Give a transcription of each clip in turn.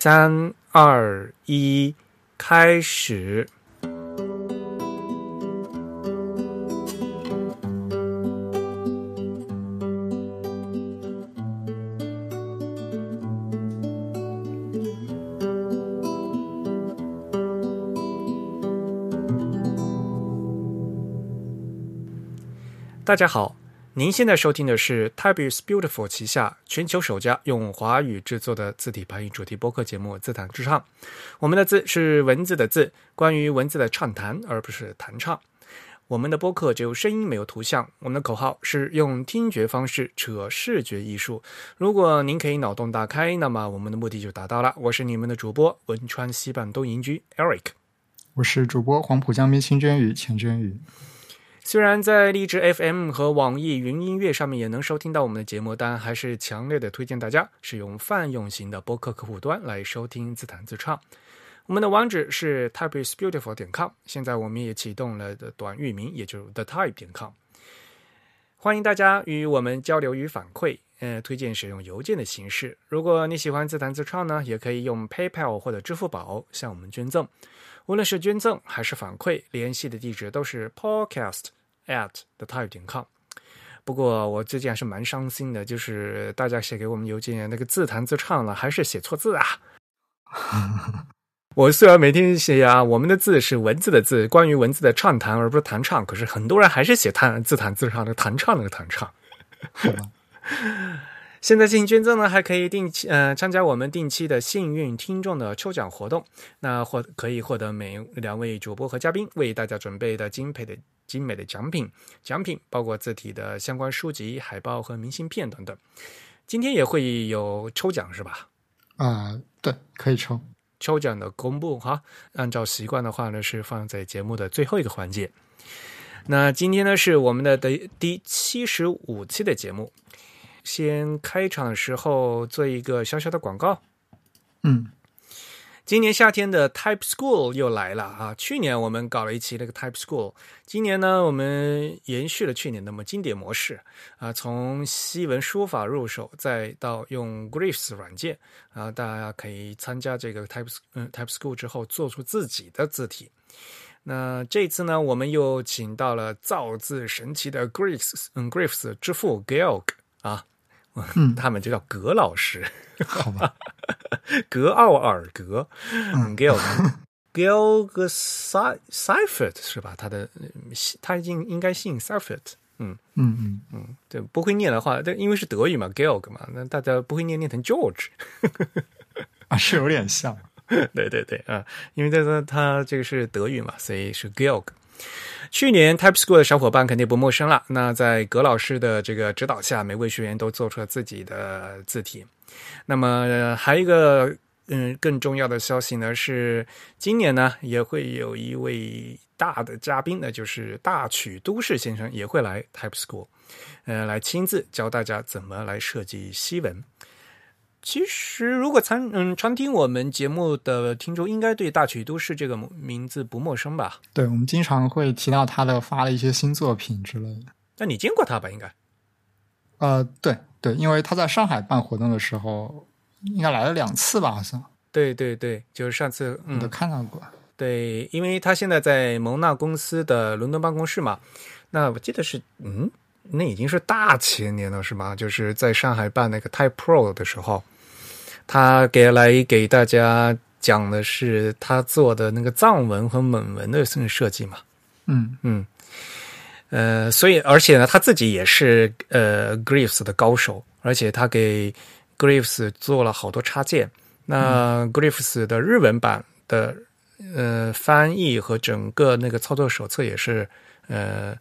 三二一，开始。大家好，您现在收听的是 Type is Beautiful 旗下全球首家用华语制作的字体排音主题播客节目《自弹自唱》。我们的字是文字的字，关于文字的畅谈，而不是弹唱。我们的播客只有声音，没有图像。我们的口号是用听觉方式扯视觉艺术。如果您可以脑洞大开，那么我们的目的就达到了。我是你们的主播汶川西半东营居 Eric，我是主播黄浦江边清娟语钱娟语。虽然在荔枝 FM 和网易云音乐上面也能收听到我们的节目，但还是强烈的推荐大家使用泛用型的播客客户端来收听自弹自唱。我们的网址是 typeisbeautiful 点 com，现在我们也启动了的短域名，也就是 thetype 点 com。欢迎大家与我们交流与反馈，呃，推荐使用邮件的形式。如果你喜欢自弹自唱呢，也可以用 PayPal 或者支付宝向我们捐赠。无论是捐赠还是反馈，联系的地址都是 podcast。At the type 点 com，不过我最近还是蛮伤心的，就是大家写给我们邮件那个自弹自唱了，还是写错字啊！我虽然每天写啊，我们的字是文字的字，关于文字的畅谈，而不是弹唱，可是很多人还是写弹自弹自唱的弹唱那个弹唱。现在进行捐赠呢，还可以定期呃参加我们定期的幸运听众的抽奖活动，那获可以获得每两位主播和嘉宾为大家准备的精美的精美的奖品，奖品包括字体的相关书籍、海报和明信片等等。今天也会有抽奖是吧？啊，对，可以抽。抽奖的公布哈，按照习惯的话呢，是放在节目的最后一个环节。那今天呢是我们的第第七十五期的节目。先开场的时候做一个小小的广告。嗯，今年夏天的 Type School 又来了啊！去年我们搞了一期那个 Type School，今年呢我们延续了去年那么经典模式啊，从西文书法入手，再到用 Glyphs 软件啊，大家可以参加这个 Type 嗯 Type School 之后做出自己的字体。那这次呢，我们又请到了造字神奇的 Glyphs 嗯 Glyphs 之父 Georg 啊。嗯，他们就叫格老师，好吧？格奥尔格，嗯，Georg，Georg Seifert 是吧？他的他已经应该姓 Seifert，嗯。嗯嗯。嗯，对，不会念的话，但因为是德语嘛，Georg 嘛，那大家不会念，念成 George，啊，是有点像，对对对啊，因为这个他这个是德语嘛，所以是 Georg。去年 Type School 的小伙伴肯定不陌生了。那在葛老师的这个指导下，每位学员都做出了自己的字体。那么还有一个嗯更重要的消息呢，是今年呢也会有一位大的嘉宾，那就是大曲都市先生也会来 Type School，呃，来亲自教大家怎么来设计西文。其实，如果常嗯常听我们节目的听众，应该对大曲都市这个名字不陌生吧？对，我们经常会提到他的发的一些新作品之类的。那你见过他吧？应该。呃，对对，因为他在上海办活动的时候，应该来了两次吧？好像。对对对，就是上次嗯都看到过。对，因为他现在在蒙纳公司的伦敦办公室嘛。那我记得是嗯。那已经是大前年了，是吗？就是在上海办那个 Type Pro 的时候，他给来给大家讲的是他做的那个藏文和蒙文的设计嘛。嗯嗯，呃，所以而且呢，他自己也是呃 Glyphs 的高手，而且他给 Glyphs 做了好多插件。那 Glyphs 的日文版的呃翻译和整个那个操作手册也是呃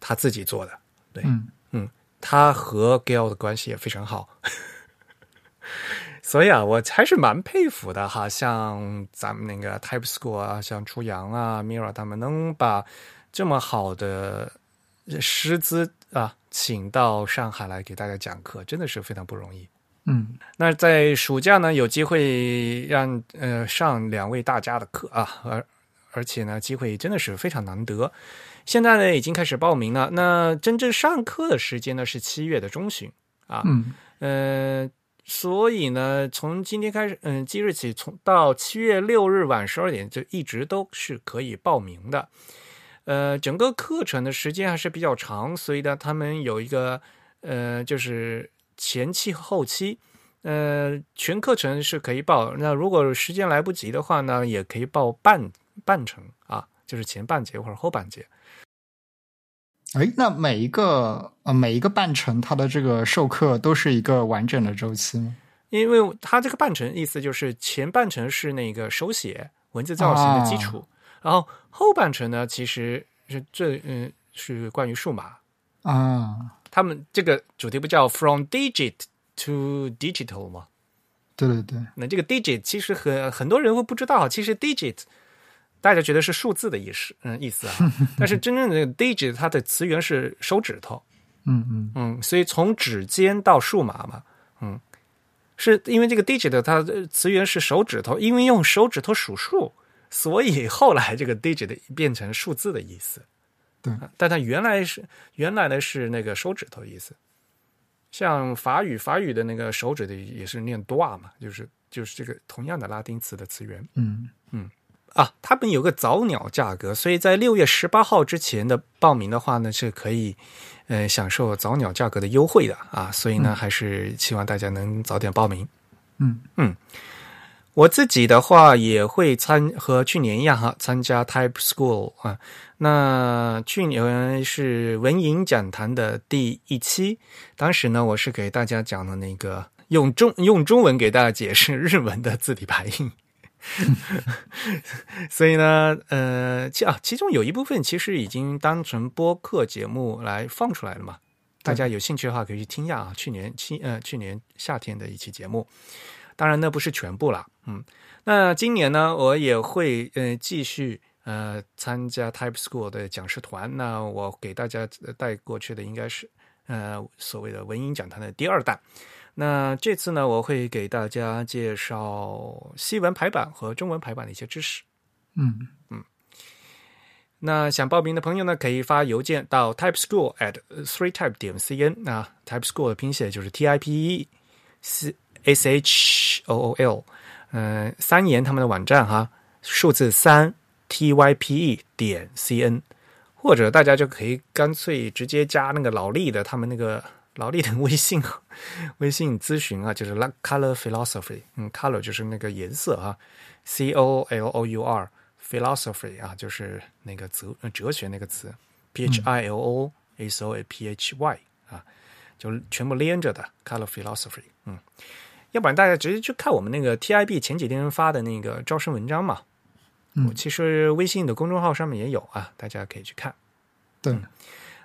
他自己做的。对，嗯嗯，他和 Gail 的关系也非常好，所以啊，我还是蛮佩服的哈。像咱们那个 Type School 啊，像初阳啊、Mira 他们能把这么好的师资啊请到上海来给大家讲课，真的是非常不容易。嗯，那在暑假呢，有机会让呃上两位大家的课啊，而而且呢，机会真的是非常难得。现在呢，已经开始报名了。那真正上课的时间呢是七月的中旬啊。嗯，呃，所以呢，从今天开始，嗯，即日起，从到七月六日晚十二点，就一直都是可以报名的。呃，整个课程的时间还是比较长，所以呢，他们有一个呃，就是前期和后期，呃，全课程是可以报。那如果时间来不及的话呢，也可以报半半程啊，就是前半节或者后半节。哎，那每一个呃每一个半程，它的这个授课都是一个完整的周期吗？因为它这个半程意思就是前半程是那个手写文字造型的基础，然后后半程呢其实是这嗯是关于数码啊。他们这个主题不叫 From Digit to Digital 吗？对对对。那这个 Digit 其实很很多人会不知道，其实 Digit。大家觉得是数字的意思，嗯，意思啊。但是真正的 digit 它的词源是手指头，嗯嗯嗯，所以从指尖到数码嘛，嗯，是因为这个 digit 它的词源是手指头，因为用手指头数数，所以后来这个 digit 变成数字的意思。对，但它原来是原来的是那个手指头意思。像法语，法语的那个手指的也是念 doa 嘛，就是就是这个同样的拉丁词的词源。嗯嗯。啊，他们有个早鸟价格，所以在六月十八号之前的报名的话呢，是可以，呃，享受早鸟价格的优惠的啊。所以呢，还是希望大家能早点报名。嗯嗯，我自己的话也会参和去年一样哈，参加 Type School 啊。那去年是文营讲坛的第一期，当时呢，我是给大家讲的那个用中用中文给大家解释日文的字体排印。所以呢，呃，其啊，其中有一部分其实已经当成播客节目来放出来了嘛。大家有兴趣的话，可以去听一下啊。去年七呃，去年夏天的一期节目，当然那不是全部了。嗯，那今年呢，我也会呃继续呃参加 Type School 的讲师团。那我给大家带过去的应该是呃所谓的文音讲坛的第二弹。那这次呢，我会给大家介绍西文排版和中文排版的一些知识。嗯嗯。那想报名的朋友呢，可以发邮件到 type school at three type 点 cn。啊 type school 的拼写就是 T I P E C S H O O L。嗯，三言他们的网站哈，数字三 T Y P E 点 C N。或者大家就可以干脆直接加那个老力的他们那个。老力的微信，微信咨询啊，就是 Color Philosophy，嗯，Color 就是那个颜色啊，C O L O U R Philosophy 啊，就是那个哲哲学那个词，P H I L O S O A P H Y 啊，就全部连着的 Color Philosophy，嗯，要不然大家直接去看我们那个 T I B 前几天发的那个招生文章嘛，嗯，其实微信的公众号上面也有啊，大家可以去看，对。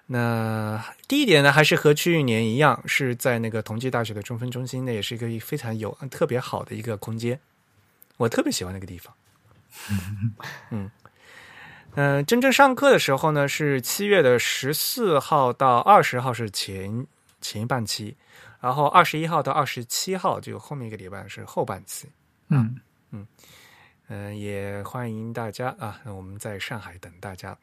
那第一点呢，还是和去年一样，是在那个同济大学的中分中心，那也是一个非常有特别好的一个空间，我特别喜欢那个地方。嗯嗯，真正上课的时候呢，是七月的十四号到二十号是前前半期，然后二十一号到二十七号就后面一个礼拜是后半期。嗯嗯嗯，也欢迎大家啊，那我们在上海等大家。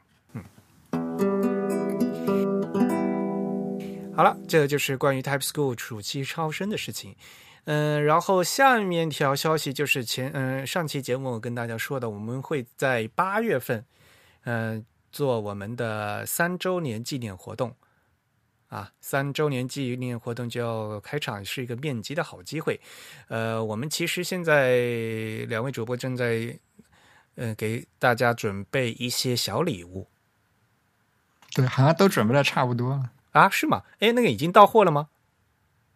好了，这就是关于 Type School 暑期超生的事情。嗯，然后下面条消息就是前嗯上期节目我跟大家说的，我们会在八月份嗯做我们的三周年纪念活动啊，三周年纪念活动就要开场，是一个面基的好机会。呃，我们其实现在两位主播正在嗯给大家准备一些小礼物，对，好像都准备的差不多了。啊，是吗？哎，那个已经到货了吗？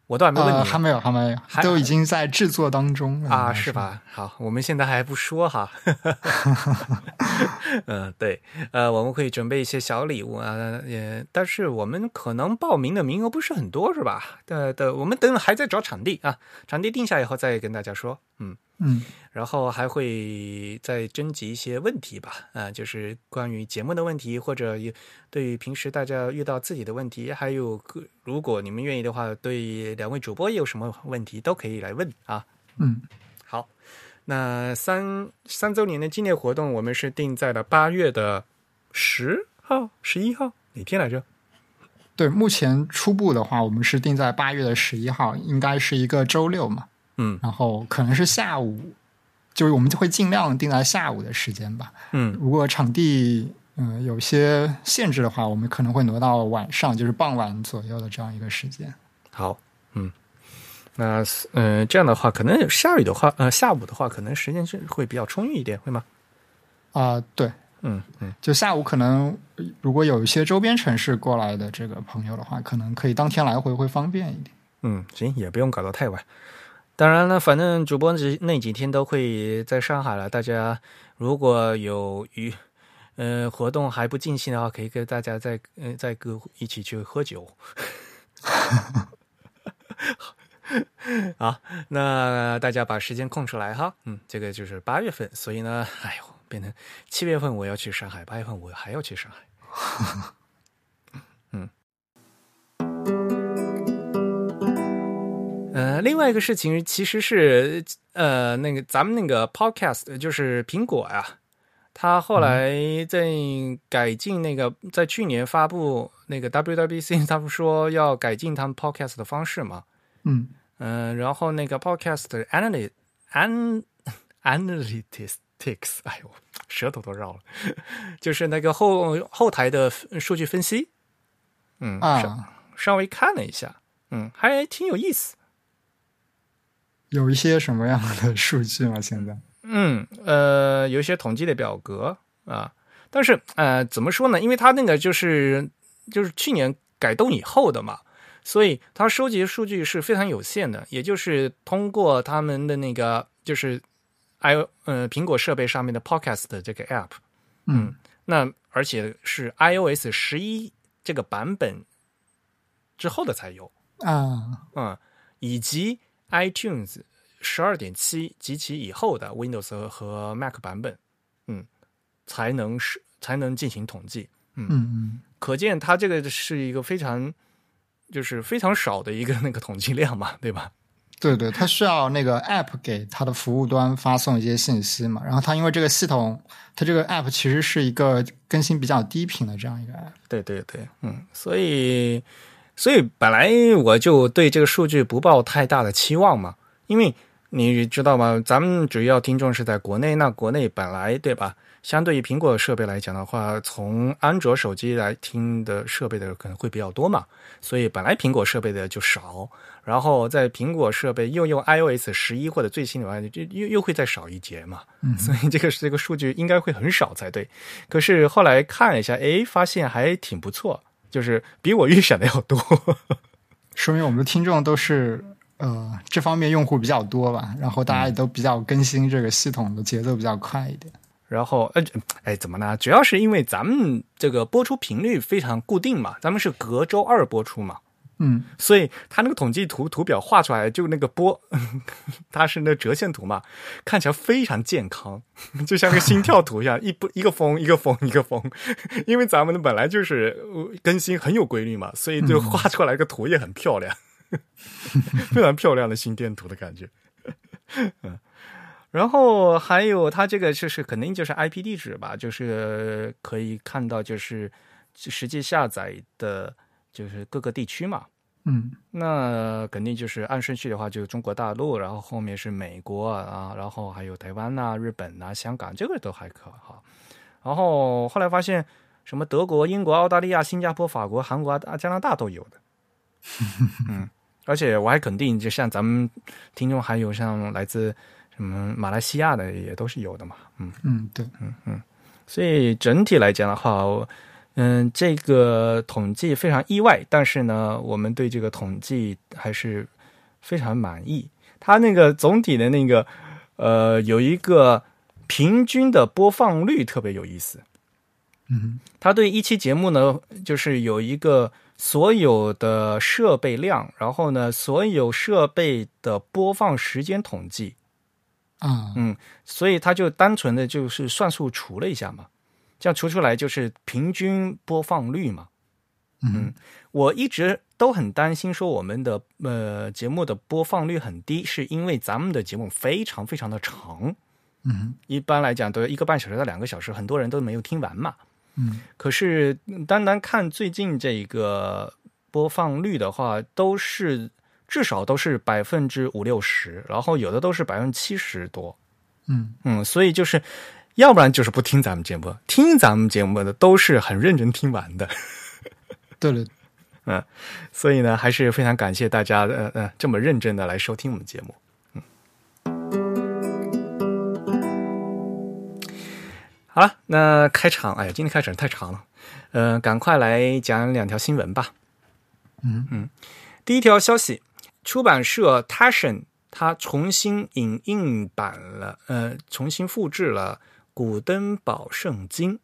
我都还没问你，还没有，还没有，还都已经在制作当中啊，是吧？好，我们现在还不说哈。嗯，对，呃，我们可以准备一些小礼物啊，也，但是我们可能报名的名额不是很多，是吧？对对，我们等还在找场地啊，场地定下以后再跟大家说。嗯。嗯，然后还会再征集一些问题吧，啊，就是关于节目的问题，或者对于平时大家遇到自己的问题，还有如果你们愿意的话，对两位主播有什么问题都可以来问啊。嗯，好，那三三周年的纪念活动，我们是定在了八月的十号、十一号哪天来着？对，目前初步的话，我们是定在八月的十一号，应该是一个周六嘛。嗯然后可能是下午，就是我们就会尽量定在下午的时间吧。嗯如果场地嗯、呃有些限制的话，我们可能会挪到晚上，就是傍晚左右的这样一个时间。好，嗯，那呃这样的话，可能下雨的话，呃下午的话，可能时间是会比较充裕一点，会吗？啊、对，嗯嗯就下午可能呃如果有一些周边城市过来的这个朋友的话，可能可以当天来回会方便一点。嗯，行，也不用搞得太晚。当然了，反正主播那那几天都会在上海了，大家如果有娱呃活动还不尽兴的话，可以跟大家再呃再跟一起去喝酒。好，那大家把时间空出来哈。嗯，这个就是八月份，所以呢，哎呦，变成七月份我要去上海，八月份我还要去上海。呃，另外一个事情其实是呃，那个咱们那个 podcast 就是苹果呀、它后来在改进那个，在去年发布那个 WWC，他们说要改进他们 podcast 的方式嘛，嗯。嗯、然后那个 podcast an analytics，哎呦，舌头都绕了，就是那个后后台的数据分析，嗯，稍微看了一下，嗯，还挺有意思。有一些什么样的数据吗？现在？嗯，呃，有一些统计的表格啊，但是呃，怎么说呢？因为它那个就是就是去年改动以后的嘛，所以它收集的数据是非常有限的，也就是通过他们的那个就是 i 呃苹果设备上面的 Podcast 的这个 app，嗯那而且是 iOS 十一这个版本之后的才有，啊，嗯，以及 iTunes 十二点七及其以后的 Windows 和和 Mac 版本，嗯，才能是才能进行统计。嗯嗯可见它这个是一个非常就是非常少的一个那个统计量嘛，对吧？对对，它需要那个 App 给它的服务端发送一些信息嘛，然后它因为这个系统，它这个 App 其实是一个更新比较低频的这样一个 App。对对对，嗯，所以所以本来我就对这个数据不抱太大的期望嘛，因为你知道吗？咱们主要听众是在国内，那国内本来对吧？相对于苹果设备来讲的话，从安卓手机来听的设备的可能会比较多嘛，所以本来苹果设备的就少，然后在苹果设备又用 iOS 十一或者最新的话，就又又会再少一节嘛，所以这个这个数据应该会很少才对。可是后来看了一下，诶，发现还挺不错，就是比我预想的要多。说明我们的听众都是呃这方面用户比较多吧，然后大家也都比较更新这个系统的节奏比较快一点。然后，呃，哎，怎么呢？主要是因为咱们这个播出频率非常固定嘛，咱们是隔周二播出嘛，嗯所以它那个统计图图表画出来，就那个波，它是那折线图嘛，看起来非常健康，就像个心跳图一样，一不一个峰一个峰一个峰。因为咱们的本来就是呃更新很有规律嘛，所以就画出来个图也很漂亮，非常漂亮的心电图的感觉。嗯，然后还有它这个就是肯定就是 IP 地址吧，就是可以看到就是实际下载的，就是各个地区嘛。嗯那肯定就是按顺序的话，就是中国大陆，然后后面是美国啊，然后还有台湾呐、日本呐、香港，这个都还可好。然后后来发现，什么德国、英国、澳大利亚、新加坡、法国、韩国、啊加拿大都有的。嗯，而且我还肯定，就像咱们听众，还有像来自什么马来西亚的，也都是有的嘛。嗯。嗯，对，嗯嗯所以整体来讲的话，我嗯，这个统计非常意外，但是呢，我们对这个统计还是非常满意。它那个总体的那个呃，有一个平均的播放率特别有意思。嗯它对一期节目呢，就是有一个所有的设备量，然后呢，所有设备的播放时间统计。啊嗯，所以他就单纯的就是算术除了一下嘛，这样除出来就是平均播放率嘛。嗯我一直都很担心说我们的呃节目的播放率很低，是因为咱们的节目非常非常的长，嗯一般来讲都一个半小时到两个小时，很多人都没有听完嘛。嗯可是单单看最近这个播放率的话，都是至少都是百分之五六十，然后有的都是百分之七十多。嗯嗯，所以就是，要不然就是不听咱们节目，听咱们节目的都是很认真听完的。对了，嗯，所以呢，还是非常感谢大家呃呃这么认真的来收听我们节目。嗯，好了，那开场，哎呀，今天开场太长了，呃，赶快来讲两条新闻吧。嗯嗯，第一条消息，出版社 Taschen 它重新影印版了，呃，重新复制了《古登堡圣经》。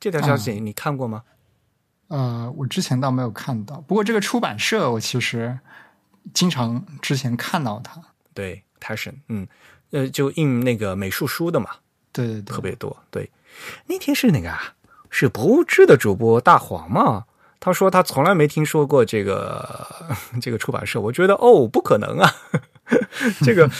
这条消息你看过吗？呃，我之前倒没有看到，不过这个出版社我其实经常之前看到它。对，Taschen，嗯，呃，就印那个美术书的嘛，对对对，特别多。对，那天是哪个啊，是博物志的主播大黄嘛？他说他从来没听说过这个 这个出版社，我觉得哦，不可能啊，这个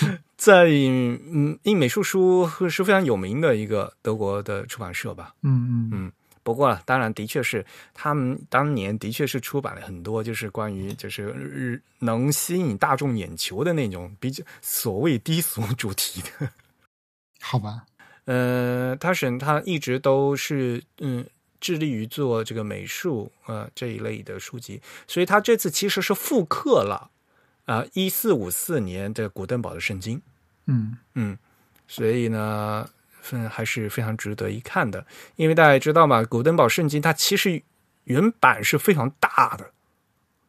在嗯印美术书是非常有名的一个德国的出版社吧。嗯嗯嗯，不过当然的确是他们当年的确是出版了很多，就是关于就是日能吸引大众眼球的那种比较所谓低俗主题的。好吧，呃，他是他一直都是嗯。致力于做这个美术呃这一类的书籍，所以他这次其实是复刻了啊一四五四年的古登堡的圣经，嗯。嗯，所以呢，嗯还是非常值得一看的，因为大家知道嘛，古登堡圣经它其实原版是非常大的，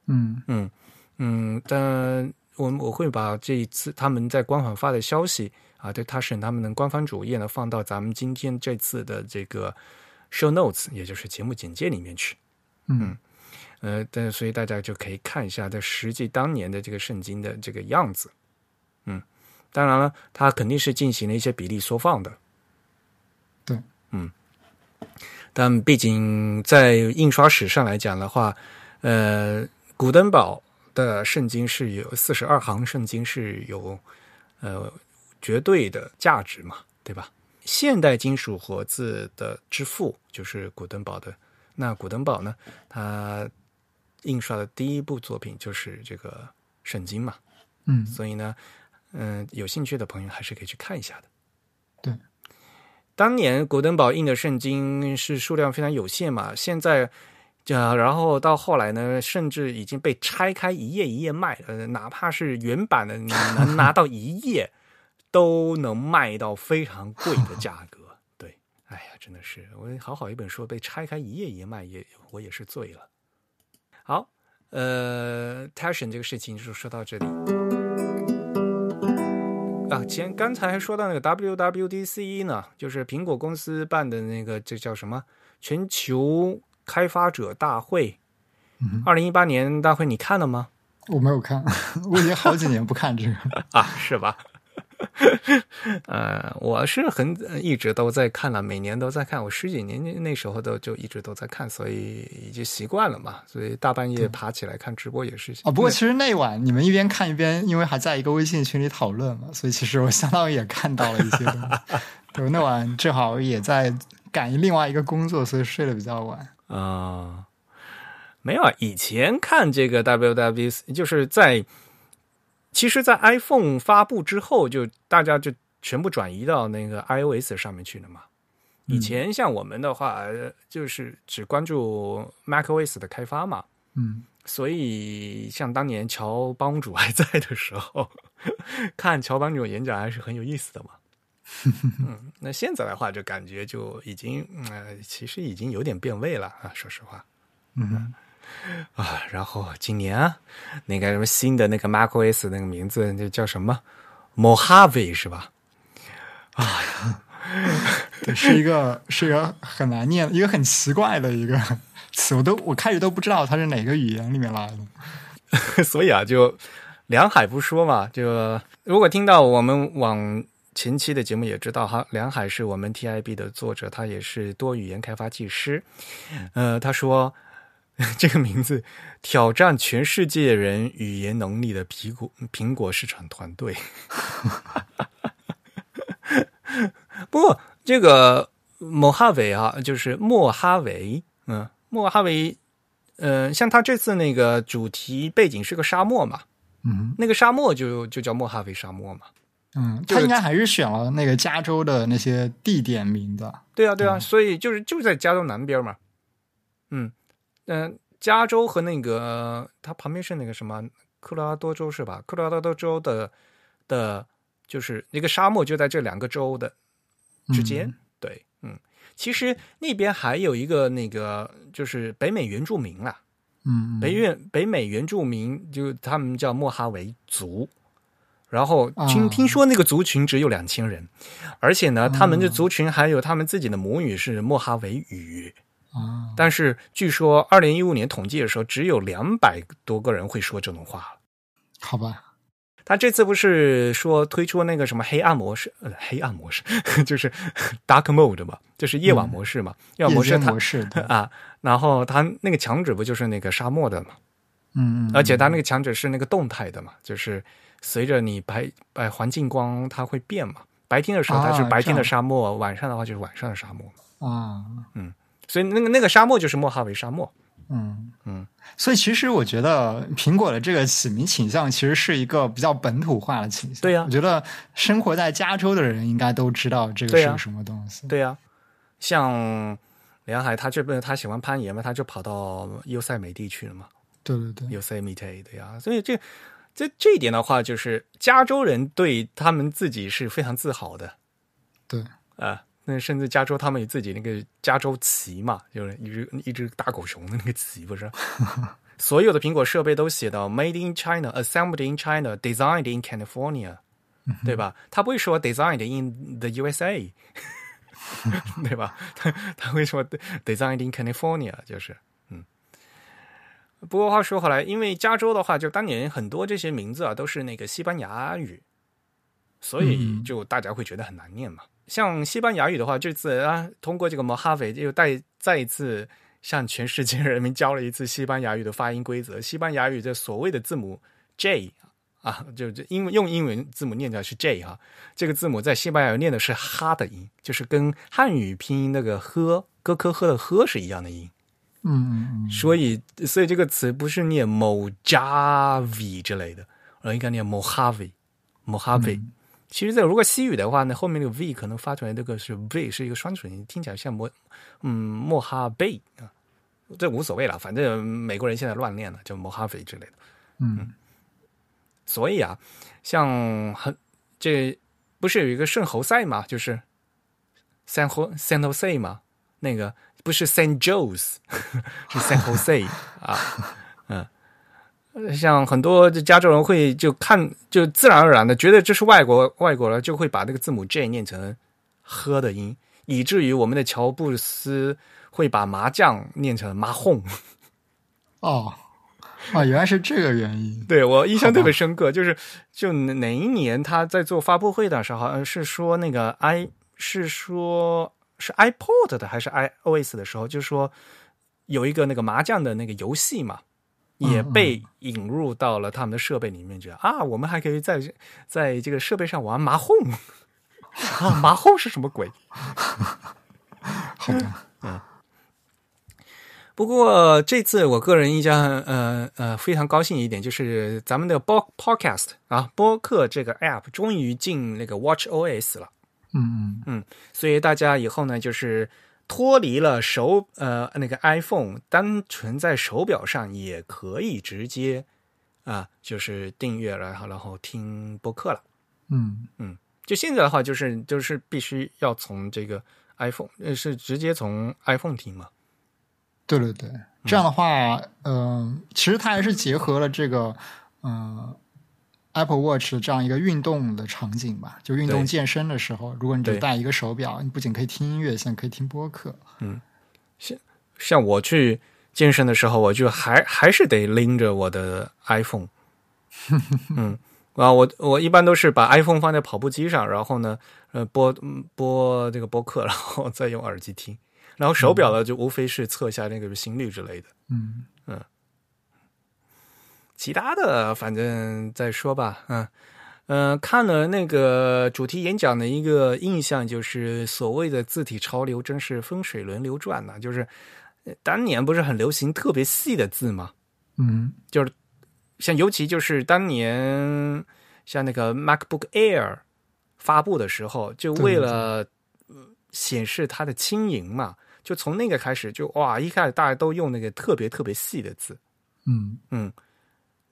嗯。嗯嗯，但我我会把这一次他们在官方发的消息啊，对他审他们的官方主页呢放到咱们今天这次的这个。show notes，也就是节目简介里面去，嗯。呃，但所以大家就可以看一下在实际当年的这个圣经的这个样子，嗯，当然了，它肯定是进行了一些比例缩放的，对，嗯，但毕竟在印刷史上来讲的话，呃，古登堡的圣经是有四十二行圣经是有呃绝对的价值嘛，对吧？现代金属活字的之父就是古登堡的。那古登堡呢，他印刷的第一部作品就是这个圣经嘛。嗯，所以呢，嗯，有兴趣的朋友还是可以去看一下的。对，当年古登堡印的圣经是数量非常有限嘛，现在，呃，然后到后来呢，甚至已经被拆开一页一页卖，呃，哪怕是原版的，你能拿到一页。都能卖到非常贵的价格，对，哎呀，真的是我好好一本书被拆开一页一页卖，也我也是醉了。好，呃 t a s h i o n 这个事情就说到这里啊。前刚才还说到那个 WWDC 呢，就是苹果公司办的那个，这叫什么全球开发者大会？二零一八年大会你看了吗？我没有看，我已经好几年不看这个啊，是吧？呃，我是很一直都在看了，每年都在看。我十几年那时候都就一直都在看，所以已经习惯了嘛。所以大半夜爬起来看直播也是啊。不过其实那晚你们一边看一边，因为还在一个微信群里讨论嘛，所以其实我相当于也看到了一些东西。对，那晚正好也在赶另外一个工作，所以睡得比较晚啊。没有啊，以前看这个 WWC 就是在。其实，在 iPhone 发布之后，就大家就全部转移到那个 iOS 上面去了嘛。以前像我们的话，就是只关注 macOS 的开发嘛。嗯，所以像当年乔帮主还在的时候，看乔帮主演讲还是很有意思的嘛。嗯，那现在的话，就感觉就已经呃，其实已经有点变味了啊，说实话。嗯。啊，然后今年啊，那个什么新的那个 macOS 那个名字那叫什么 Mojave 是吧？啊，对，是一个是一个很难念、一个很奇怪的一个词，我都我开始都不知道它是哪个语言里面来的。所以啊，就梁海不说嘛，就如果听到我们往前期的节目也知道哈，梁海是我们 TIB 的作者，他也是多语言开发技师。呃，他说。这个名字挑战全世界人语言能力的苹果苹果市场团队。不过这个莫哈维啊，就是莫哈维，嗯，莫哈维呃，像他这次那个主题背景是个沙漠嘛，嗯那个沙漠就就叫莫哈维沙漠嘛。嗯，他应该还是选了那个加州的那些地点名的。对啊，对啊，所以就是就在加州南边嘛。嗯嗯、加州和那个它旁边是那个什么科罗拉多州是吧？科罗拉多州的的，就是那个沙漠就在这两个州的之间。对，嗯，其实那边还有一个那个就是北美原住民啦，嗯，嗯北原北美原住民就他们叫莫哈维族，然后听啊听说那个族群只有两千人，而且呢，他们的族群还有他们自己的母语是莫哈维语，啊，但是据说二零一五年统计的时候，只有两百多个人会说这种话了。好吧，他这次不是说推出那个什么黑暗模式，呃，黑暗模式 就是 dark mode 嘛，就是夜晚模式嘛，夜晚模式它模式，对。啊，然后他那个墙纸不就是那个沙漠的嘛，嗯嗯，而且他那个墙纸是那个动态的嘛，就是随着你白白环境光它会变嘛。白天的时候它是啊白天的沙漠，晚上的话就是晚上的沙漠嘛。啊，所以那个那个沙漠就是莫哈维沙漠。嗯。嗯，所以其实我觉得苹果的这个起名倾向其实是一个比较本土化的倾向。对呀。我觉得生活在加州的人应该都知道这个是个什么东西。对呀、像梁海他这边他喜欢攀岩嘛，他就跑到优塞美地去了嘛，对对对，优塞米特对呀、所以这这这一点的话，就是加州人对他们自己是非常自豪的。对，啊，那甚至加州他们有自己那个加州旗嘛，就是一只一只大狗熊的那个旗，不是？所有的苹果设备都写到 “Made in China, Assembled in China, Designed in California”，对吧？他不会说 “Designed in the USA”，对吧？他他会说 “Designed in California”，就是嗯。不过话说回来，因为加州的话，就当年很多这些名字啊都是那个西班牙语，所以嗯就大家会觉得很难念嘛。像西班牙语的话，这次啊，通过这个 Mojave 又再再一次向全世界人民教了一次西班牙语的发音规则。西班牙语的所谓的字母 J 啊，就就英文用英文字母念起来是 J 哈、这个字母在西班牙语念的是哈的音，就是跟汉语拼音那个呵咯科呵的呵是一样的音。嗯所以，所以这个词不是念 Mojave 之类的，而应该念 Mojave，Mojave。其实，在如果西语的话呢，后面那个 V 可能发出来这个是 V 是一个双唇音，听起来像莫嗯莫哈贝啊，这无所谓了，反正美国人现在乱念了，就 Mojave 之类的。嗯。所以啊，像很这不是有一个圣侯赛嘛，就是 San Ho San Jose 嘛，那个不是 San Jose，是 San Jose 啊，嗯。像很多加州人会就看就自然而然的觉得这是外国外国人，就会把那个字母 J 念成喝的音，以至于我们的乔布斯会把麻将念成麻哄。哦啊，原来是这个原因。对我印象特别深刻，就是就哪哪一年他在做发布会的时候，好像是说那个 i 是说是 iPod 的还是 iOS 的时候，就是说有一个那个麻将的那个游戏嘛，也被引入到了他们的设备里面去啊，我们还可以在在这个设备上玩麻哄啊，麻哄是什么鬼？好吧，不过这次我个人印象，呃呃，非常高兴一点，就是咱们的播 Podcast 啊，播客这个 App 终于进那个 Watch OS 了。嗯。嗯所以大家以后呢，就是脱离了手呃那个 iPhone，单纯在手表上也可以直接啊，就是订阅了，然后然后听播客了。嗯嗯就现在的话，就是就是必须要从这个 iPhone，呃，是直接从 iPhone 听嘛。对对对，这样的话，嗯、其实它还是结合了这个，嗯、Apple Watch 这样一个运动的场景吧。就运动健身的时候，如果你只对带一个手表，你不仅可以听音乐，现在可以听播客。嗯像像我去健身的时候，我就还还是得拎着我的 iPhone。嗯，啊，我我一般都是把 iPhone 放在跑步机上，然后呢，呃，播嗯播这个播客，然后再用耳机听。然后手表呢，就无非是测一下那个心率之类的。嗯其他的反正再说吧，嗯。呃，看了那个主题演讲的一个印象，就是所谓的字体潮流真是风水轮流转呐、就是当年不是很流行特别细的字吗？嗯就是像尤其就是当年像那个 MacBook Air 发布的时候，就为了呃显示它的轻盈嘛，就从那个开始就哇，一开始大家都用那个特别特别细的字。嗯嗯，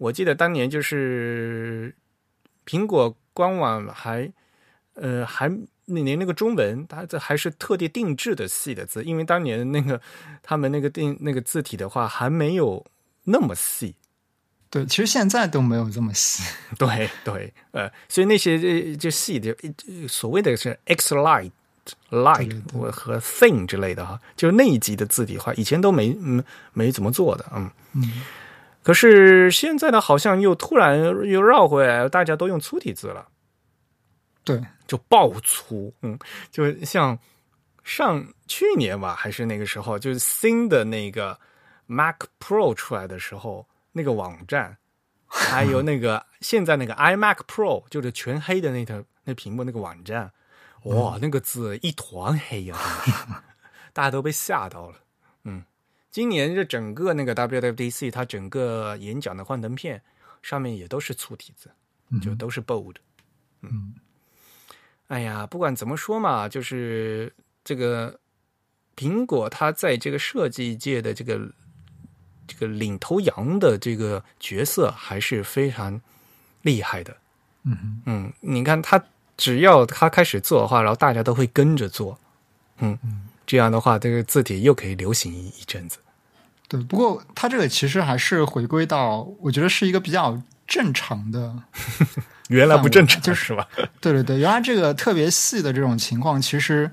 我记得当年就是苹果官网还呃还那年那个中文，它这还是特地定制的细的字，因为当年那个他们那个定那个字体的话还没有那么细。对，其实现在都没有这么细。对对，呃，所以那些呃就细的呃所谓的是 X light 对 light 和 thin 之类的哈，就是那一级的字体的话，以前都没嗯没怎么做的，嗯。嗯可是现在呢，好像又突然又绕回来，大家都用粗体字了，对，就爆粗，嗯，就像上去年吧，还是那个时候，就是新的那个 Mac Pro 出来的时候，那个网站，还有那个 现在那个 iMac Pro，就是全黑的那条那屏幕那个网站，哇，那个字一团黑呀、大家都被吓到了，嗯。今年这整个那个 WWDC，它整个演讲的幻灯片上面也都是粗体字，就都是 bold。嗯哎呀，不管怎么说嘛，就是这个苹果它在这个设计界的这个这个领头羊的这个角色还是非常厉害的。嗯嗯，你看它只要它开始做的话，然后大家都会跟着做。嗯嗯，这样的话，这个字体又可以流行一一阵子。对，不过它这个其实还是回归到，我觉得是一个比较正常的。原来不正常，就是吧？对对对，原来这个特别细的这种情况，其实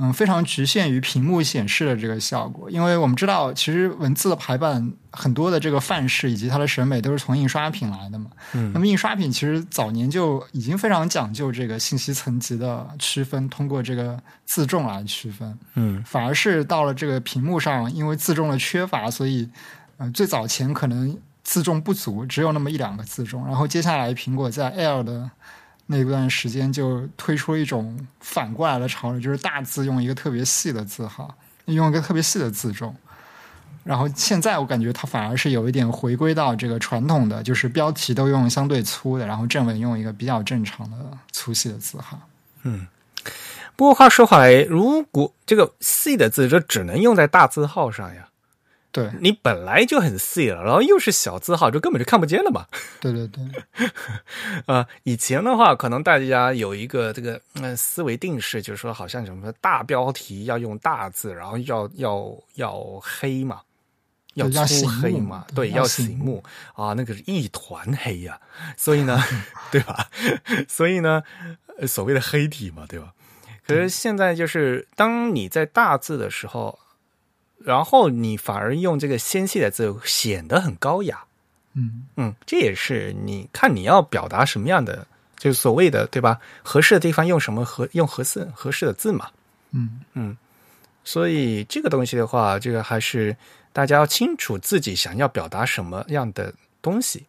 嗯非常局限于屏幕显示的这个效果，因为我们知道，其实文字的排版很多的这个范式以及它的审美都是从印刷品来的嘛。嗯那么印刷品其实早年就已经非常讲究这个信息层级的区分，通过这个字重来区分。嗯反而是到了这个屏幕上，因为字重的缺乏，所以呃最早前可能字重不足，只有那么一两个字重。然后接下来苹果在 Air 的那段时间就推出了一种反过来的潮流，就是大字用一个特别细的字号，用一个特别细的字重。然后现在我感觉它反而是有一点回归到这个传统的，就是标题都用相对粗的，然后正文用一个比较正常的粗细的字号。嗯。不过话说回来，如果这个细的字，这只能用在大字号上呀。对你本来就很细了，然后又是小字号，就根本就看不见了嘛。对对对，啊，以前的话，可能大家有一个这个呃思维定式，就是说，好像什么大标题要用大字，然后要要要黑嘛，要粗黑嘛，对，要醒醒目啊，那个是一团黑呀、所以呢，对吧？所以呢，呃所谓的黑体嘛，对吧？可是现在就是，当你在大字的时候，然后你反而用这个纤细的字，显得很高雅。嗯嗯，这也是你看你要表达什么样的，就是所谓的对吧？合适的地方用什么合用合适合适的字嘛。嗯嗯所以这个东西的话，这个还是大家要清楚自己想要表达什么样的东西，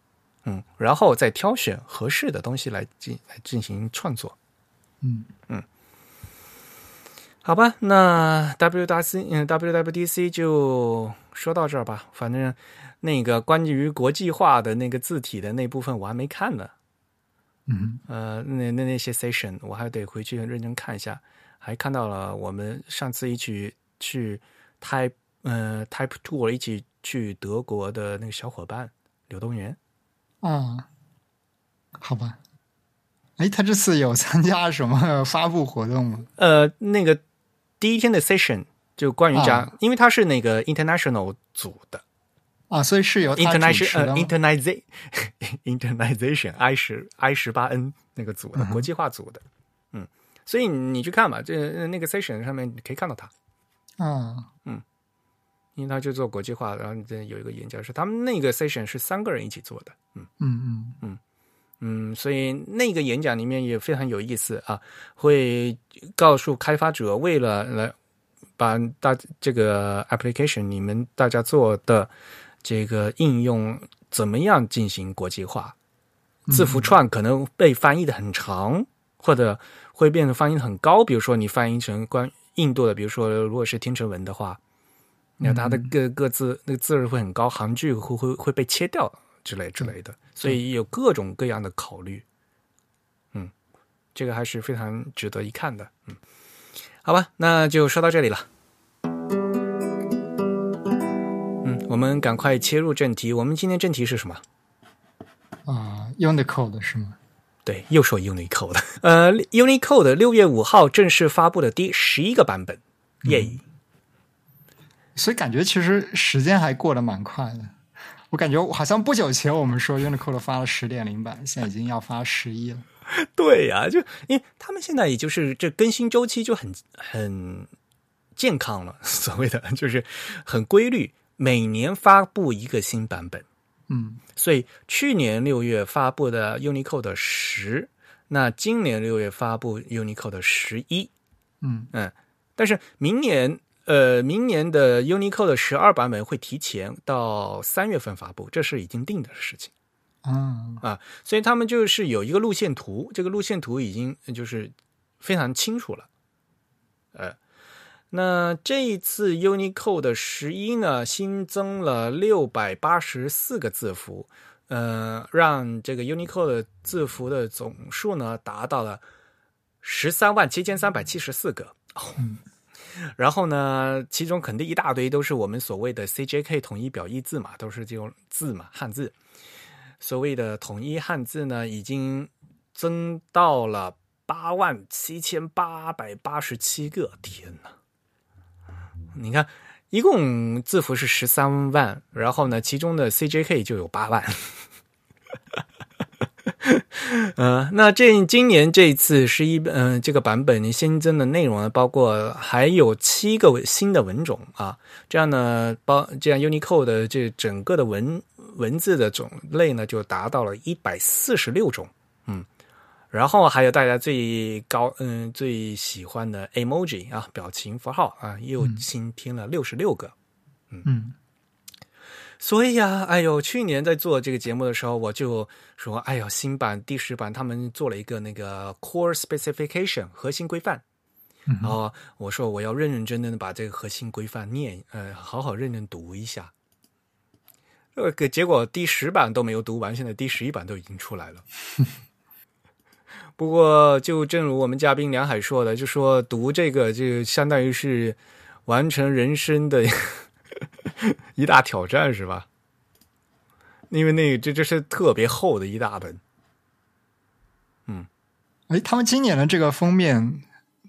嗯，然后再挑选合适的东西来进来进行创作。嗯嗯好吧，那 WDC 嗯 WWDC 就说到这儿吧。反正那个关于国际化的那个字体的那部分我还没看呢。嗯呃，那那那些 session 我还得回去认真看一下。还看到了我们上次一起去 Type 呃 Type Tour 一起去德国的那个小伙伴柳东元。啊，好吧。哎，他这次有参加什么发布活动吗？呃，那个第一天的 session 就关于讲，啊因为他是那个 international 组的。啊，所以是由他主 internation 呃持的吗？internation internation i 十 i 十八 n 那个组的、嗯国际化组的，嗯，所以你去看吧，这那个 session 上面你可以看到他，啊，因为他就做国际化，然后这有一个演讲是他们那个 session 是三个人一起做的，嗯。嗯嗯。嗯，所以那个演讲里面也非常有意思啊，会告诉开发者为了来把大这个 application 你们大家做的这个应用怎么样进行国际化，字符串可能被翻译的很长，或者会变得翻译的很高。比如说你翻译成关印度的，比如说如果是天成文的话，你看它的各各字那个字儿会很高，行距会会会被切掉之类之类的，所以有各种各样的考虑。嗯，这个还是非常值得一看的。嗯，好吧，那就说到这里了。嗯，我们赶快切入正题。我们今天正题是什么？啊，Unicode 是吗？对，又说 Unicode。呃，Unicode 六月五号正式发布的第十一个版本，耶！所以感觉其实时间还过得蛮快的。我感觉好像不久前我们说 Unicode 发了十点零版，现在已经要发十一了。对呀，就因为他们现在也就是这更新周期就很很健康了，所谓的就是很规律，每年发布一个新版本。嗯，所以去年六月发布的 Unicode 十，那今年六月发布 Unicode 十一。嗯嗯，但是明年呃，明年的 Unicode 十二版本会提前到三月份发布，这是已经定的事情。啊啊，所以他们就是有一个路线图，这个路线图已经就是非常清楚了。呃，那这一次 Unicode 十一呢，新增了六百八十四个字符，呃，让这个 Unicode 字符的总数呢达到了十三万七千三百七十四个。然后呢，其中肯定一大堆都是我们所谓的 CJK 统一表意字嘛，都是这种字嘛，汉字。所谓的统一汉字呢，已经增到了八万七千八百八十七个。天哪！你看，一共字符是十三万，然后呢，其中的 CJK 就有八万。呃，那这今年这一次十一嗯、呃、这个版本新增的内容呢，包括还有七个新的文种啊，这样呢包这样 Unicode 的这整个的文文字的种类呢就达到了一百四十六种，嗯，然后还有大家最高嗯最喜欢的 emoji 啊表情符号啊又新添了六十六个，嗯所以呀，哎呦，去年在做这个节目的时候，我就说，哎呦，新版第十版他们做了一个那个 core specification 核心规范，嗯然后我说我要认认真真的把这个核心规范念，呃，好好认真读一下。呃，个结果第十版都没有读完，现在第十一版都已经出来了。不过，就正如我们嘉宾梁海说的，就说读这个就相当于是完成人生的。一大挑战是吧？因为那这这是特别厚的一大本。嗯，哎，他们今年的这个封面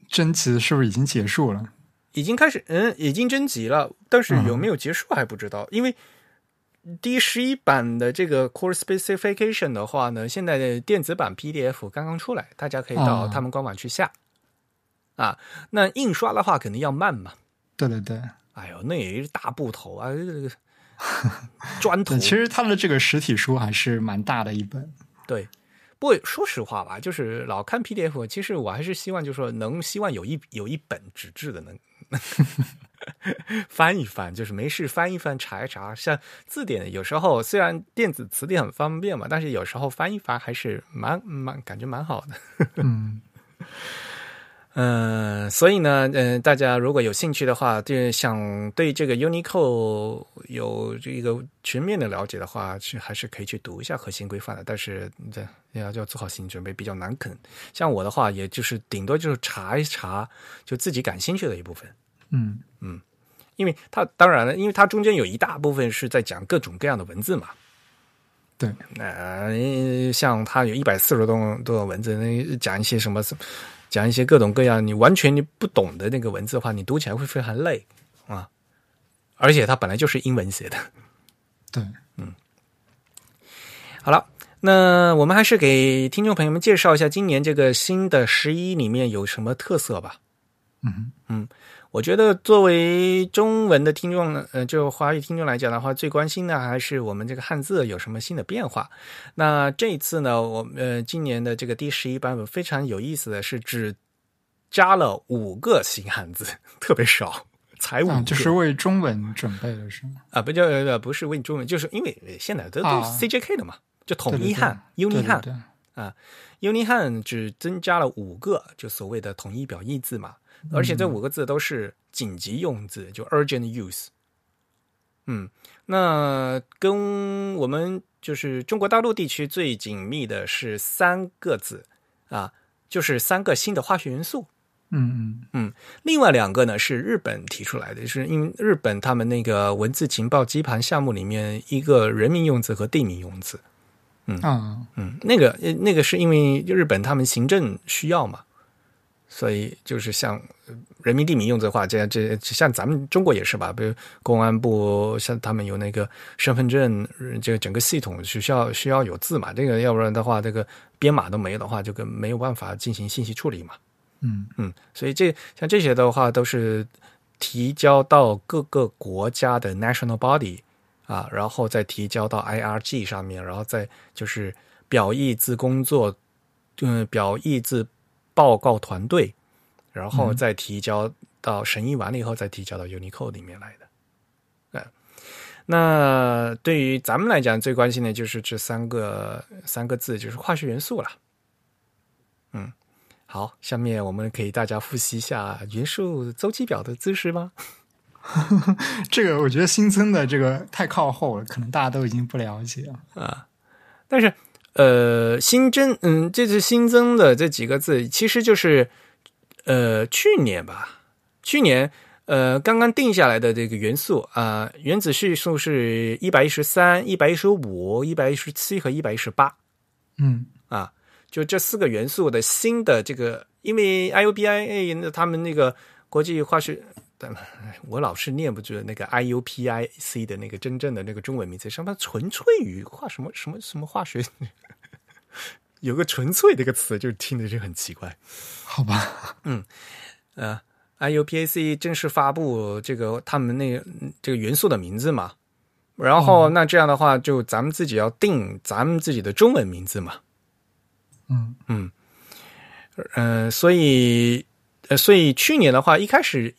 征集是不是已经结束了？已经开始，嗯，已经征集了，但是有没有结束还不知道。因为第十一版的这个 Core Specification 的话呢，现在的电子版 PDF 刚刚出来，大家可以到他们官网去下。啊，那印刷的话肯定要慢嘛。对对对。哎呦，那也是大部头啊，这个砖 头。其实他的这个实体书还是蛮大的一本。对，不过说实话吧，就是老看 PDF，其实我还是希望，就是说能希望有一有一本纸质的能 翻一翻，就是没事翻一翻查一查。像字典，有时候虽然电子词典很方便嘛，但是有时候翻一翻还是蛮蛮感觉蛮好的。嗯。嗯，所以呢，嗯、呃，大家如果有兴趣的话，对想对这个 Unicode 有这个全面的了解的话，去还是可以去读一下核心规范的。但是这要要做好心理准备，比较难啃。像我的话，也就是顶多就是查一查，就自己感兴趣的一部分。嗯嗯，因为它当然了，因为它中间有一大部分是在讲各种各样的文字嘛。对，呃，像它有一百四十多多个文字，那讲一些什么。讲一些各种各样你完全你不懂的那个文字的话，你读起来会非常累啊！而且它本来就是英文写的。对，嗯。好了，那我们还是给听众朋友们介绍一下今年这个新的十一里面有什么特色吧。嗯嗯，我觉得作为中文的听众呢，呃，就华语听众来讲的话，最关心的还是我们这个汉字有什么新的变化。那这一次呢，我呃今年的这个第十一版本非常有意思的是，只加了五个新汉字，特别少，才五就是为中文准备的是吗？啊，不叫呃不是为中文，就是因为现在都都啊 CJK 的嘛，就统一对汉、对 Uni 汉对对对啊，Uni 汉只增加了五个，就所谓的统一表意字嘛，而且这五个字都是紧急用字，就 urgent use 嗯，那跟我们就是中国大陆地区最紧密的是三个字啊，就是三个新的化学元素。嗯嗯。另外两个呢是日本提出来的，就是因为日本他们那个文字情报基盘项目里面一个人名用字和地名用字，嗯，嗯，那个呃那个是因为日本他们行政需要嘛，所以就是像呃人民地名用字的话，这样这像咱们中国也是吧，比如公安部像他们有那个身份证，呃这个整个系统是需要需要有字嘛，这个要不然的话，这个编码都没有的话，就跟没有办法进行信息处理嘛。嗯嗯，所以这像这些的话，都是提交到各个国家的 national body 啊，然后再提交到 IRG 上面，然后再就是表意字工作，嗯，表意字报告团队，然后再提交到审议完了以后，再提交到 Unicode 里面来的。嗯，那对于咱们来讲，最关心的就是这三个三个字，就是化学元素了。嗯。好，下面我们可以大家复习一下元素周期表的知识吗？这个我觉得新增的这个太靠后了，可能大家都已经不了解了。啊，但是呃，新增嗯，这次新增的这几个字，其实就是呃去年吧，去年呃刚刚定下来的这个元素啊、原子序数是一百一十三、一百一十五、一百一十七和一百一十八。嗯啊，就这四个元素的新的这个，因为 IUPIA 那他们那个国际化学，但我老是念不住那个 IUPIC 的那个真正的那个中文名字，什么纯粹与化什么什么什么化学，有个纯粹这个词，就听着就很奇怪。好吧，嗯呃，IUPAC 正式发布这个他们那个这个元素的名字嘛，然后那这样的话，就咱们自己要定咱们自己的中文名字嘛。嗯嗯，呃，所以，呃，所以去年的话，一开始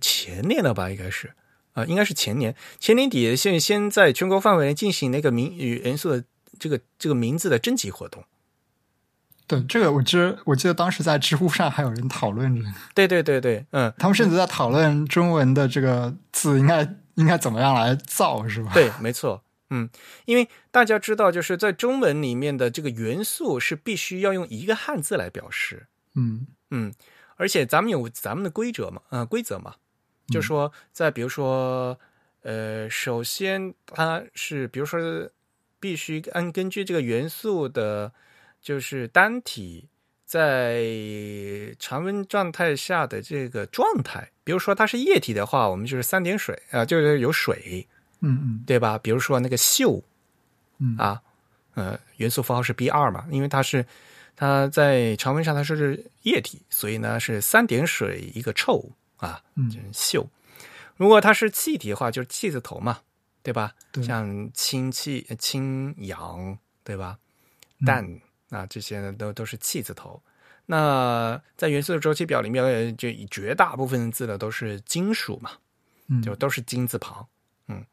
前年了吧，应该是。啊、应该是前年，前年底先先在全国范围内进行那个名与元素的这个这个名字的征集活动。对，这个我知，我记得当时在知乎上还有人讨论这个，对对对对，嗯，他们甚至在讨论中文的这个字应该应该怎么样来造，是吧？对，没错，嗯，因为大家知道，就是在中文里面的这个元素是必须要用一个汉字来表示，嗯。嗯，而且咱们有咱们的规则嘛，呃，规则嘛，就说在比如说，呃，首先它是比如说必须按根据这个元素的，就是单体在常温状态下的这个状态，比如说它是液体的话，我们就是三点水啊、就是有水，嗯嗯。对吧？比如说那个溴嗯。啊，呃，元素符号是 B 二嘛，因为它是它在常温上它是液体，所以呢是三点水一个臭啊，嗯就是溴。如果它是气体的话，就是气字头嘛，对吧？对像氢气、呃氢氧，对吧？嗯氮、啊，这些呢都都是气字头。那在元素的周期表里面，呃就绝大部分字呢都是金属嘛，嗯，就都是金字旁，嗯，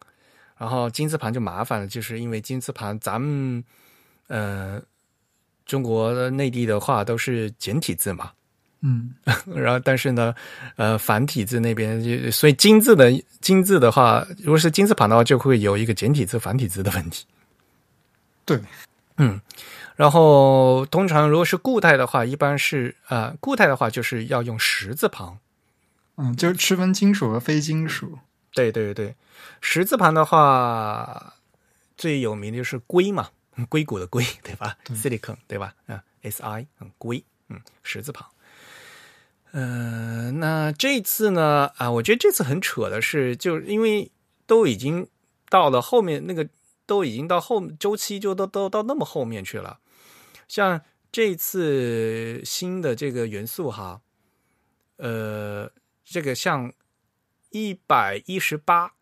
然后金字旁就麻烦了，就是因为金字旁咱们呃中国内地的话都是简体字嘛，嗯 然后但是呢，呃繁体字那边就所以金字的金字的话，如果是金字旁的话，就会有一个简体字繁体字的问题。对，嗯，然后通常如果是固态的话，一般是呃固态的话就是要用十字旁。嗯，就是区分金属和非金属。对对对，十字旁的话，最有名的就是硅嘛，硅谷的硅，对吧？silicon，对吧？嗯、s i，嗯，硅，嗯，十字旁。呃，那这次呢？啊，我觉得这次很扯的是，就是因为都已经到了后面那个，都已经到后周期就都都到那么后面去了。像这次新的这个元素哈，呃，这个像一百一十八，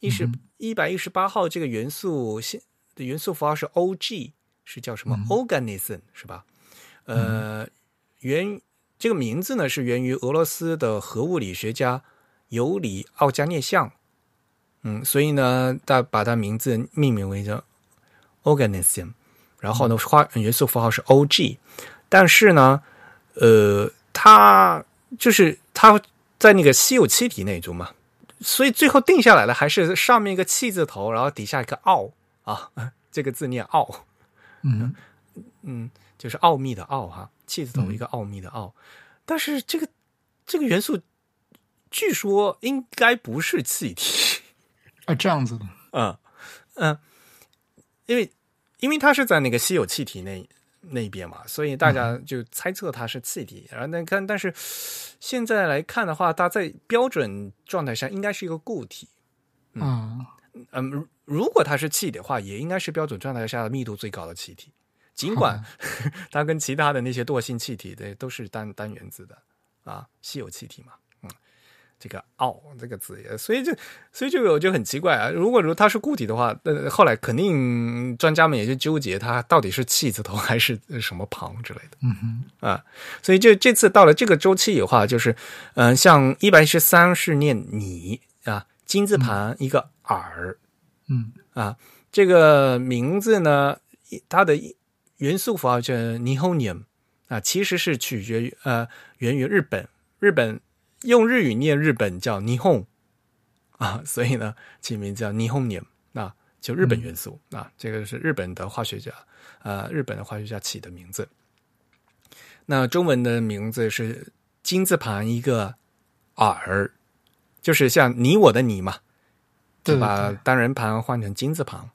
一十一百一十八号这个元素现的元素符号是 O.G，是叫什么、嗯 organism 是吧？呃，源这个名字呢是源于俄罗斯的核物理学家尤里奥加涅相，嗯，所以呢，他把他名字命名为叫 organism，然后呢，化元素符号是 O.G，但是呢，呃，它就是它在那个稀有气体那一组嘛，所以最后定下来的还是上面一个气字头，然后底下一个奥啊，这个字念奥，嗯。嗯，就是奥秘的奥哈，气字头一个奥秘的奥，但是这个这个元素据说应该不是气体，啊，这样子的，嗯嗯，因为因为它是在那个稀有气体那那边嘛，所以大家就猜测它是气体。然后那看，但是现在来看的话，它在标准状态下应该是一个固体。嗯，嗯，如如果它是气的话，也应该是标准状态下的密度最高的气体。尽管它跟其他的那些惰性气体的都是单单原子的啊，稀有气体嘛，嗯，这个“奥”这个字也，所以就所以就有就很奇怪啊。如果说它是固体的话，呃，后来肯定专家们也就纠结它到底是气字头还是什么旁之类的。嗯哼，啊，所以就这次到了这个周期的话，就是，嗯、像一百一十三是念你啊，金字旁一个耳嗯啊，这个名字呢，它的元素符号叫 nihonium 啊，其实是取决于呃源于日本，日本用日语念日本叫 nihon 啊，所以呢起名叫 nihonium 啊，就日本元素、啊，这个是日本的化学家呃日本的化学家起的名字。那中文的名字是金字旁一个耳，就是像你我的你嘛，就把，单人旁换成金字旁，嗯，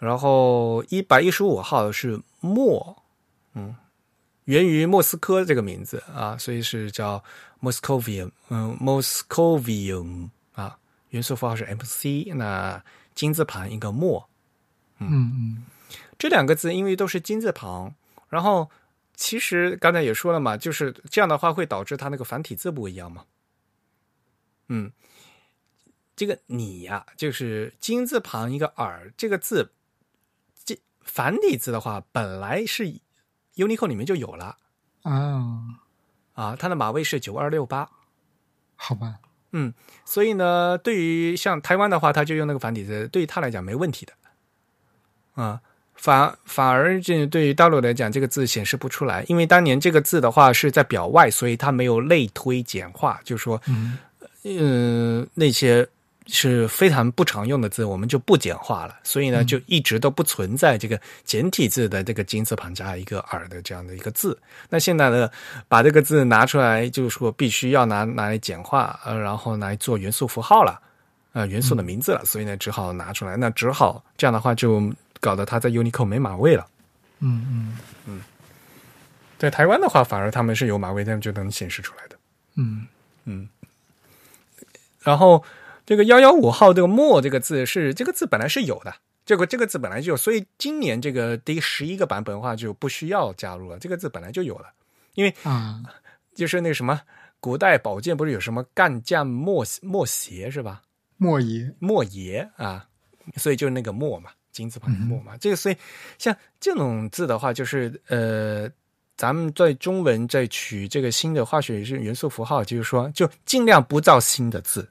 然后一百一十五号是莫，嗯，源于莫斯科这个名字啊，所以是叫 Moscovium，嗯，Moscovium 啊，元素符号是 MC，那金字旁一个莫，嗯嗯这两个字因为都是金字旁，然后其实刚才也说了嘛，就是这样的话会导致它那个繁体字不一样嘛。嗯，这个你呀、就是金字旁一个耳这个字，这繁体字的话本来是 Unicode 里面就有了啊，啊，它的码位是九二六八。好吧，嗯，所以呢，对于像台湾的话，他就用那个繁体字，对于他来讲没问题的，啊，反反而这对于大陆来讲，这个字显示不出来，因为当年这个字的话是在表外，所以它没有类推简化，就是说，嗯。嗯、那些是非常不常用的字，我们就不简化了，所以呢，就一直都不存在这个简体字的这个金字旁加一个耳的这样的一个字。那现在呢，把这个字拿出来，就是说必须要拿拿来简化，呃，然后来做元素符号了，呃，元素的名字了，所以呢，只好拿出来。那只好这样的话，就搞得它在 Unicode 没码位了。嗯嗯嗯在台湾的话，反而他们是有码位，他们就能显示出来的。嗯嗯然后这个幺幺五号这个“墨”这个字是这个字本来是有的，这个这个字本来就有，所以今年这个第十一个版本的话就不需要加入了，这个字本来就有了，因为啊，就是那个什么古代宝剑不是有什么干将莫莫邪是吧？莫邪，莫邪啊，所以就是那个墨嘛，金字旁的墨嘛。这个所以像这种字的话，就是呃，咱们在中文在取这个新的化学元素符号，就是说就尽量不造新的字，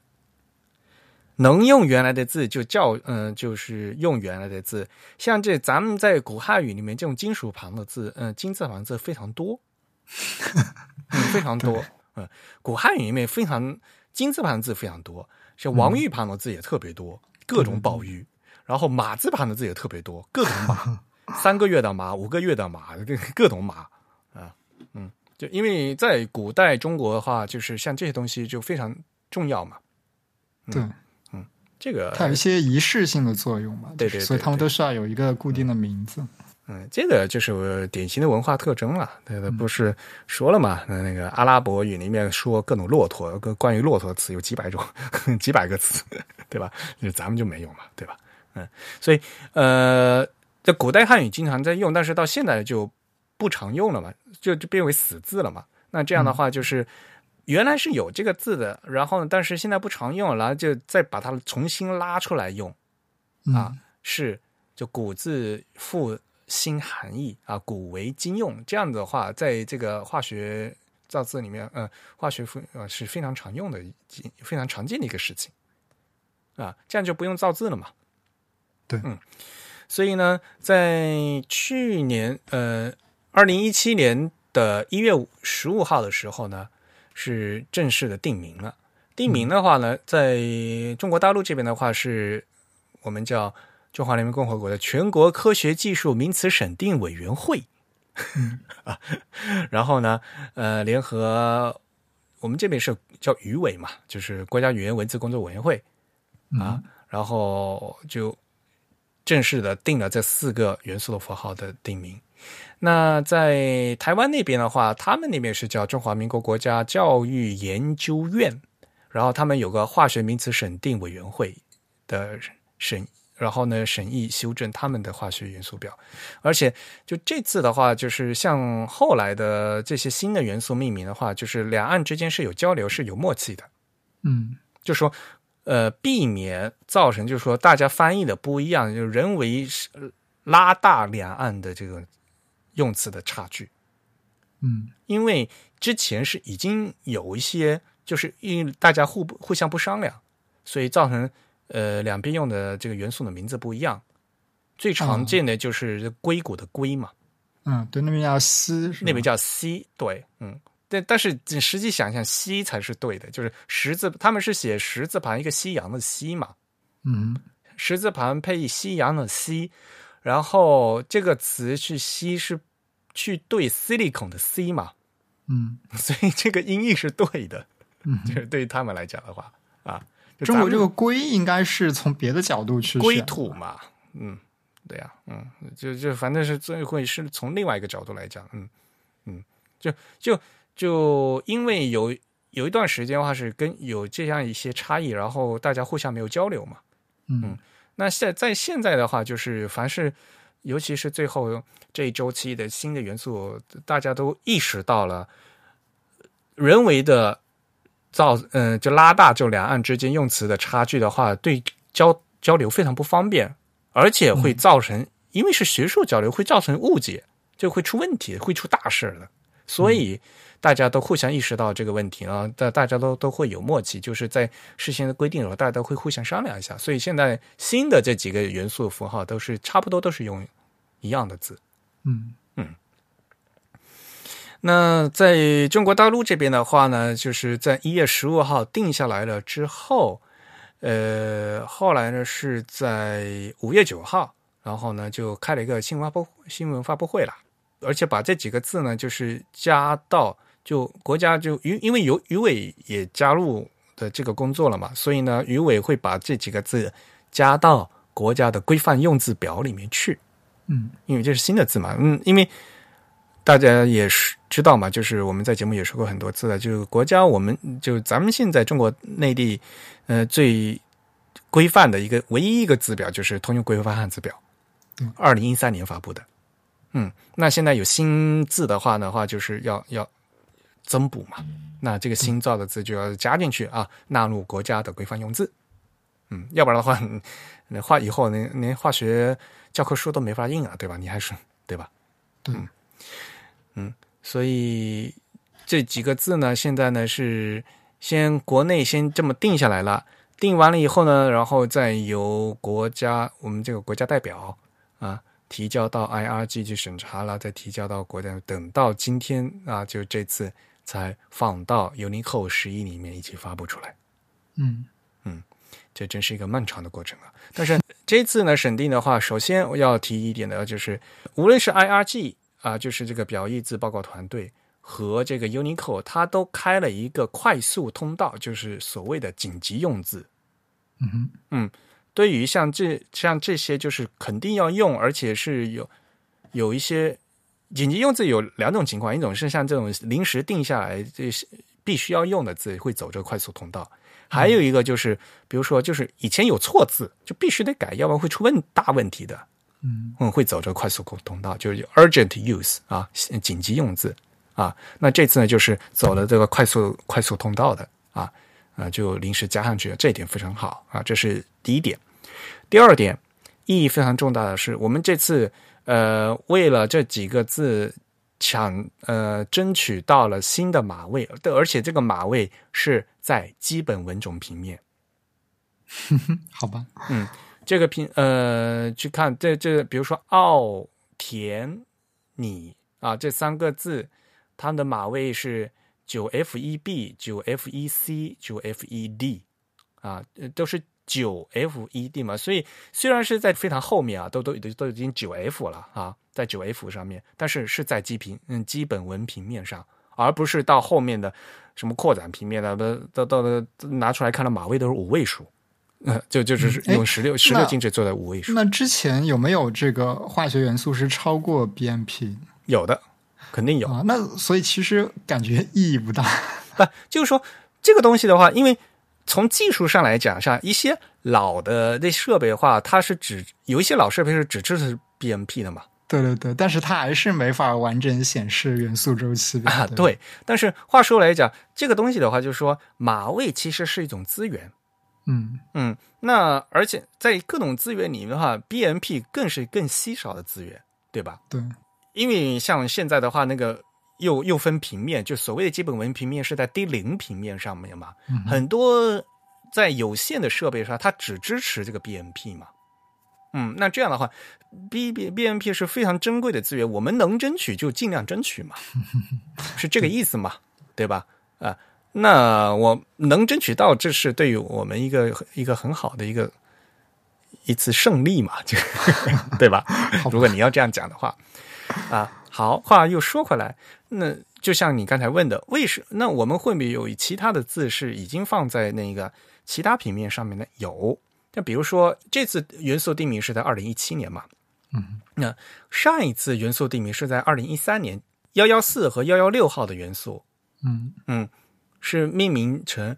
能用原来的字就叫嗯、呃就是用原来的字。像这咱们在古汉语里面这种金属旁的字，嗯、金字旁字非常多，嗯，非常多。嗯，古汉语里面非常金字旁字非常多，像王玉旁的字也特别多，各种宝玉。然后马字旁的字也特别多，各种马，三个月的马，五个月的马，各 各种马啊，嗯，就因为在古代中国的话，就是像这些东西就非常重要嘛。对，这个它有一些仪式性的作用嘛，对对所以他们都需要有一个固定的名字。嗯，这个就是典型的文化特征了。对的，不是说了嘛？那那个阿拉伯语里面说各种骆驼，跟关于骆驼的词有几百种，几百个词，对吧？就咱们就没有嘛，对吧？嗯，所以呃，在古代汉语经常在用，但是到现在就不常用了嘛，就就变为死字了嘛。那这样的话就是。原来是有这个字的，然后呢，但是现在不常用，然后就再把它重新拉出来用，嗯啊，是就古字复新含义啊，古为今用。这样的话，在这个化学造字里面，呃，化学复呃是非常常用的一，非常常见的一个事情啊，这样就不用造字了嘛。对嗯，所以呢，在去年呃，二零一七年的一月十五号的时候呢，是正式的定名了。定名的话呢，在中国大陆这边的话，是我们叫中华人民共和国的全国科学技术名词审定委员会。啊，然后呢，呃，联合我们这边是叫语委嘛，就是国家语言文字工作委员会啊，然后就正式的定了这四个元素的符号的定名。那在台湾那边的话，他们那边是叫中华民国国家教育研究院，然后他们有个化学名词审定委员会的审。然后呢，审议修正他们的化学元素表，而且就这次的话，就是像后来的这些新的元素命名的话，就是两岸之间是有交流、是有默契的。嗯，就说呃，避免造成就是说大家翻译的不一样，就人为拉大两岸的这个用词的差距。嗯，因为之前是已经有一些，就是因为大家互不互相不商量，所以造成。呃，两边用的这个元素的名字不一样，最常见的就是硅谷的硅嘛。嗯，对，那边叫硒，那边叫硒，对，嗯，但但是你实际想想，硒才是对的，就是十字，他们是写十字旁一个夕阳的夕嘛。嗯，十字旁配夕阳的夕，然后这个词是硒是去对 silicon 的 c 嘛。嗯，所以这个音译是对的。嗯，就是对于他们来讲的话啊。中国这个硅应该是从别的角度去硅土嘛，嗯，对呀，嗯，就就反正是最会是从另外一个角度来讲，嗯嗯，就就就因为有有一段时间的话是跟有这样一些差异，然后大家互相没有交流嘛，嗯，那现在现在的话就是凡是尤其是最后这一周期的新的元素，大家都意识到了人为的。造嗯，就拉大就两岸之间用词的差距的话，对交交流非常不方便，而且会造成，因为是学术交流，会造成误解，就会出问题，会出大事的。所以大家都互相意识到这个问题啊，大大家都都会有默契，就是在事先的规定的时候，大家都会互相商量一下。所以现在新的这几个元素符号都是差不多都是用一样的字，嗯嗯。那在中国大陆这边的话呢，就是在一月十五号定下来了之后，呃，后来呢是在五月九号，然后呢就开了一个新闻发布新闻发布会了，而且把这几个字呢就是加到就国家就余因为有余委也加入的这个工作了嘛，所以呢余委会把这几个字加到国家的规范用字表里面去，嗯，因为这是新的字嘛，嗯，因为。大家也是知道嘛，就是我们在节目也说过很多次了，就是国家，我们就咱们现在中国内地，呃，最规范的一个唯一一个字表就是通用规范汉字表，二零一三年发布的，嗯，那现在有新字的话的话，就是要要增补嘛，那这个新造的字就要加进去啊，纳入国家的规范用字，嗯，要不然的话，那化以后连连化学教科书都没法印啊，对吧？你还是对吧？对。嗯，所以这几个字呢，现在呢是先国内先这么定下来了，定完了以后呢，然后再由国家我们这个国家代表啊提交到 IRG 去审查了，再提交到国家，等到今天啊，就这次才放到 Unicode 十一里面一起发布出来。嗯嗯，这真是一个漫长的过程啊！但是这次呢审定的话，首先我要提一点的就是，无论是 IRG。啊，就是这个表意字报告团队和这个 Unicode，它都开了一个快速通道，就是所谓的紧急用字。嗯嗯，对于像这像这些，就是肯定要用，而且是有有一些紧急用字有两种情况，一种是像这种临时定下来这是必须要用的字会走这个快速通道，还有一个就是，比如说就是以前有错字就必须得改，要不然会出问大问题的。嗯嗯，会走这个快速通通道，就是 urgent use 啊，紧急用字啊。那这次呢，就是走了这个快速快速通道的啊啊，就临时加上去，这一点非常好啊。这是第一点。第二点意义非常重大的是，我们这次呃，为了这几个字抢呃，争取到了新的码位，而且这个码位是在基本文种平面。好吧，嗯。这个平呃，去看这这，比如说奥田你啊，这三个字，它的码位是九 F 一 B、九 F 一 C、九 F 一 D 啊，都是九 F 一 D 嘛。所以虽然是在非常后面啊，都都都都已经九 F 了啊，在九 F 上面，但是是在基平嗯基本文平面上，而不是到后面的什么扩展平面的，都都都拿出来看了码位都是五位数。呃，就就只是用十六十六进制做的五位数。那之前有没有这个化学元素是超过 BMP？有的，肯定有啊。那所以其实感觉意义不大。不，就是说这个东西的话，因为从技术上来讲，像一些老的那设备的话，它是只有一些老设备是只支持 BMP 的嘛。对对对，但是它还是没法完整显示元素周期啊。对，但是话说来讲，这个东西的话，就是说码位其实是一种资源。嗯嗯，那而且在各种资源里面的话，BMP 更是更稀少的资源，对吧？对，因为像现在的话，那个又又分平面，就所谓的基本文平面是在低零平面上面嘛，很多在有限的设备上，它只支持这个 BMP 嘛。嗯，那这样的话，B B BMP 是非常珍贵的资源，我们能争取就尽量争取嘛，是这个意思嘛，对吧？啊。那我能争取到，这是对于我们一个一个很好的一个一次胜利嘛，就 对吧？如果你要这样讲的话，啊，好话又说回来，那就像你刚才问的，为什那我们会不会有其他的字是已经放在那个其他平面上面呢？有，那比如说这次元素定名是在二零一七年嘛，嗯，那上一次元素定名是在二零一三年，幺幺四和幺幺六号的元素，嗯。嗯。是命名成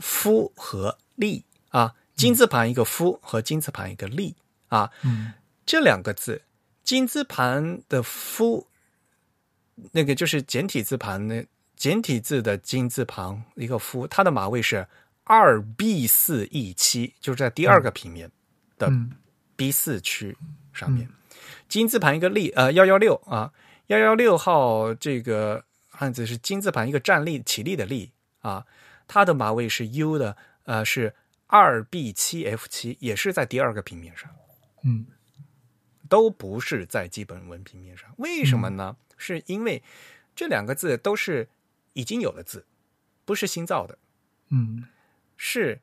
夫和利。啊，金字旁一个夫和金字旁一个利。啊，嗯，这两个字，金字旁的夫，那个就是简体字旁的简体字的金字旁一个夫，它的马位是二 B 四 E 七，就是在第二个平面的 B 四区上面，金字旁一个立，呃幺幺六啊，幺幺六号这个。汉字是金字旁一个站立起立的立啊，它的马位是 U 的，呃，是二 B 七 F 七，也是在第二个平面上，嗯，都不是在基本文凭面上。为什么呢？是因为这两个字都是已经有的字，不是新造的，嗯，是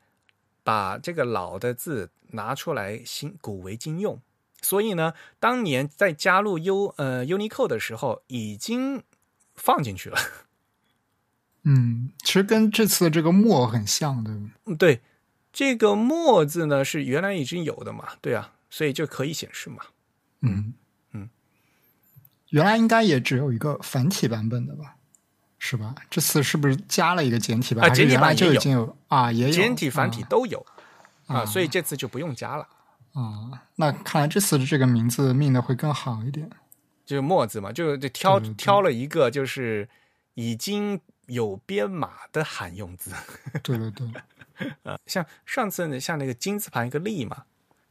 把这个老的字拿出来新古为今用，所以呢，当年在加入 U 呃 Unicode 的时候已经。放进去了，嗯，其实跟这次的这个“墨”很像，对吗？对，这个“墨”字呢是原来已经有的嘛，对啊，所以就可以显示嘛。嗯嗯，原来应该也只有一个繁体版本的吧？是吧？这次是不是加了一个简体版？啊，简体版就已经有啊，也有简体、繁体都有啊，所以这次就不用加了啊。那看来这次的这个名字命的会更好一点。就是墨字嘛，就就挑挑了一个，就是已经有编码的罕用字。对对对，啊，像上次呢，像那个金字旁一个利嘛，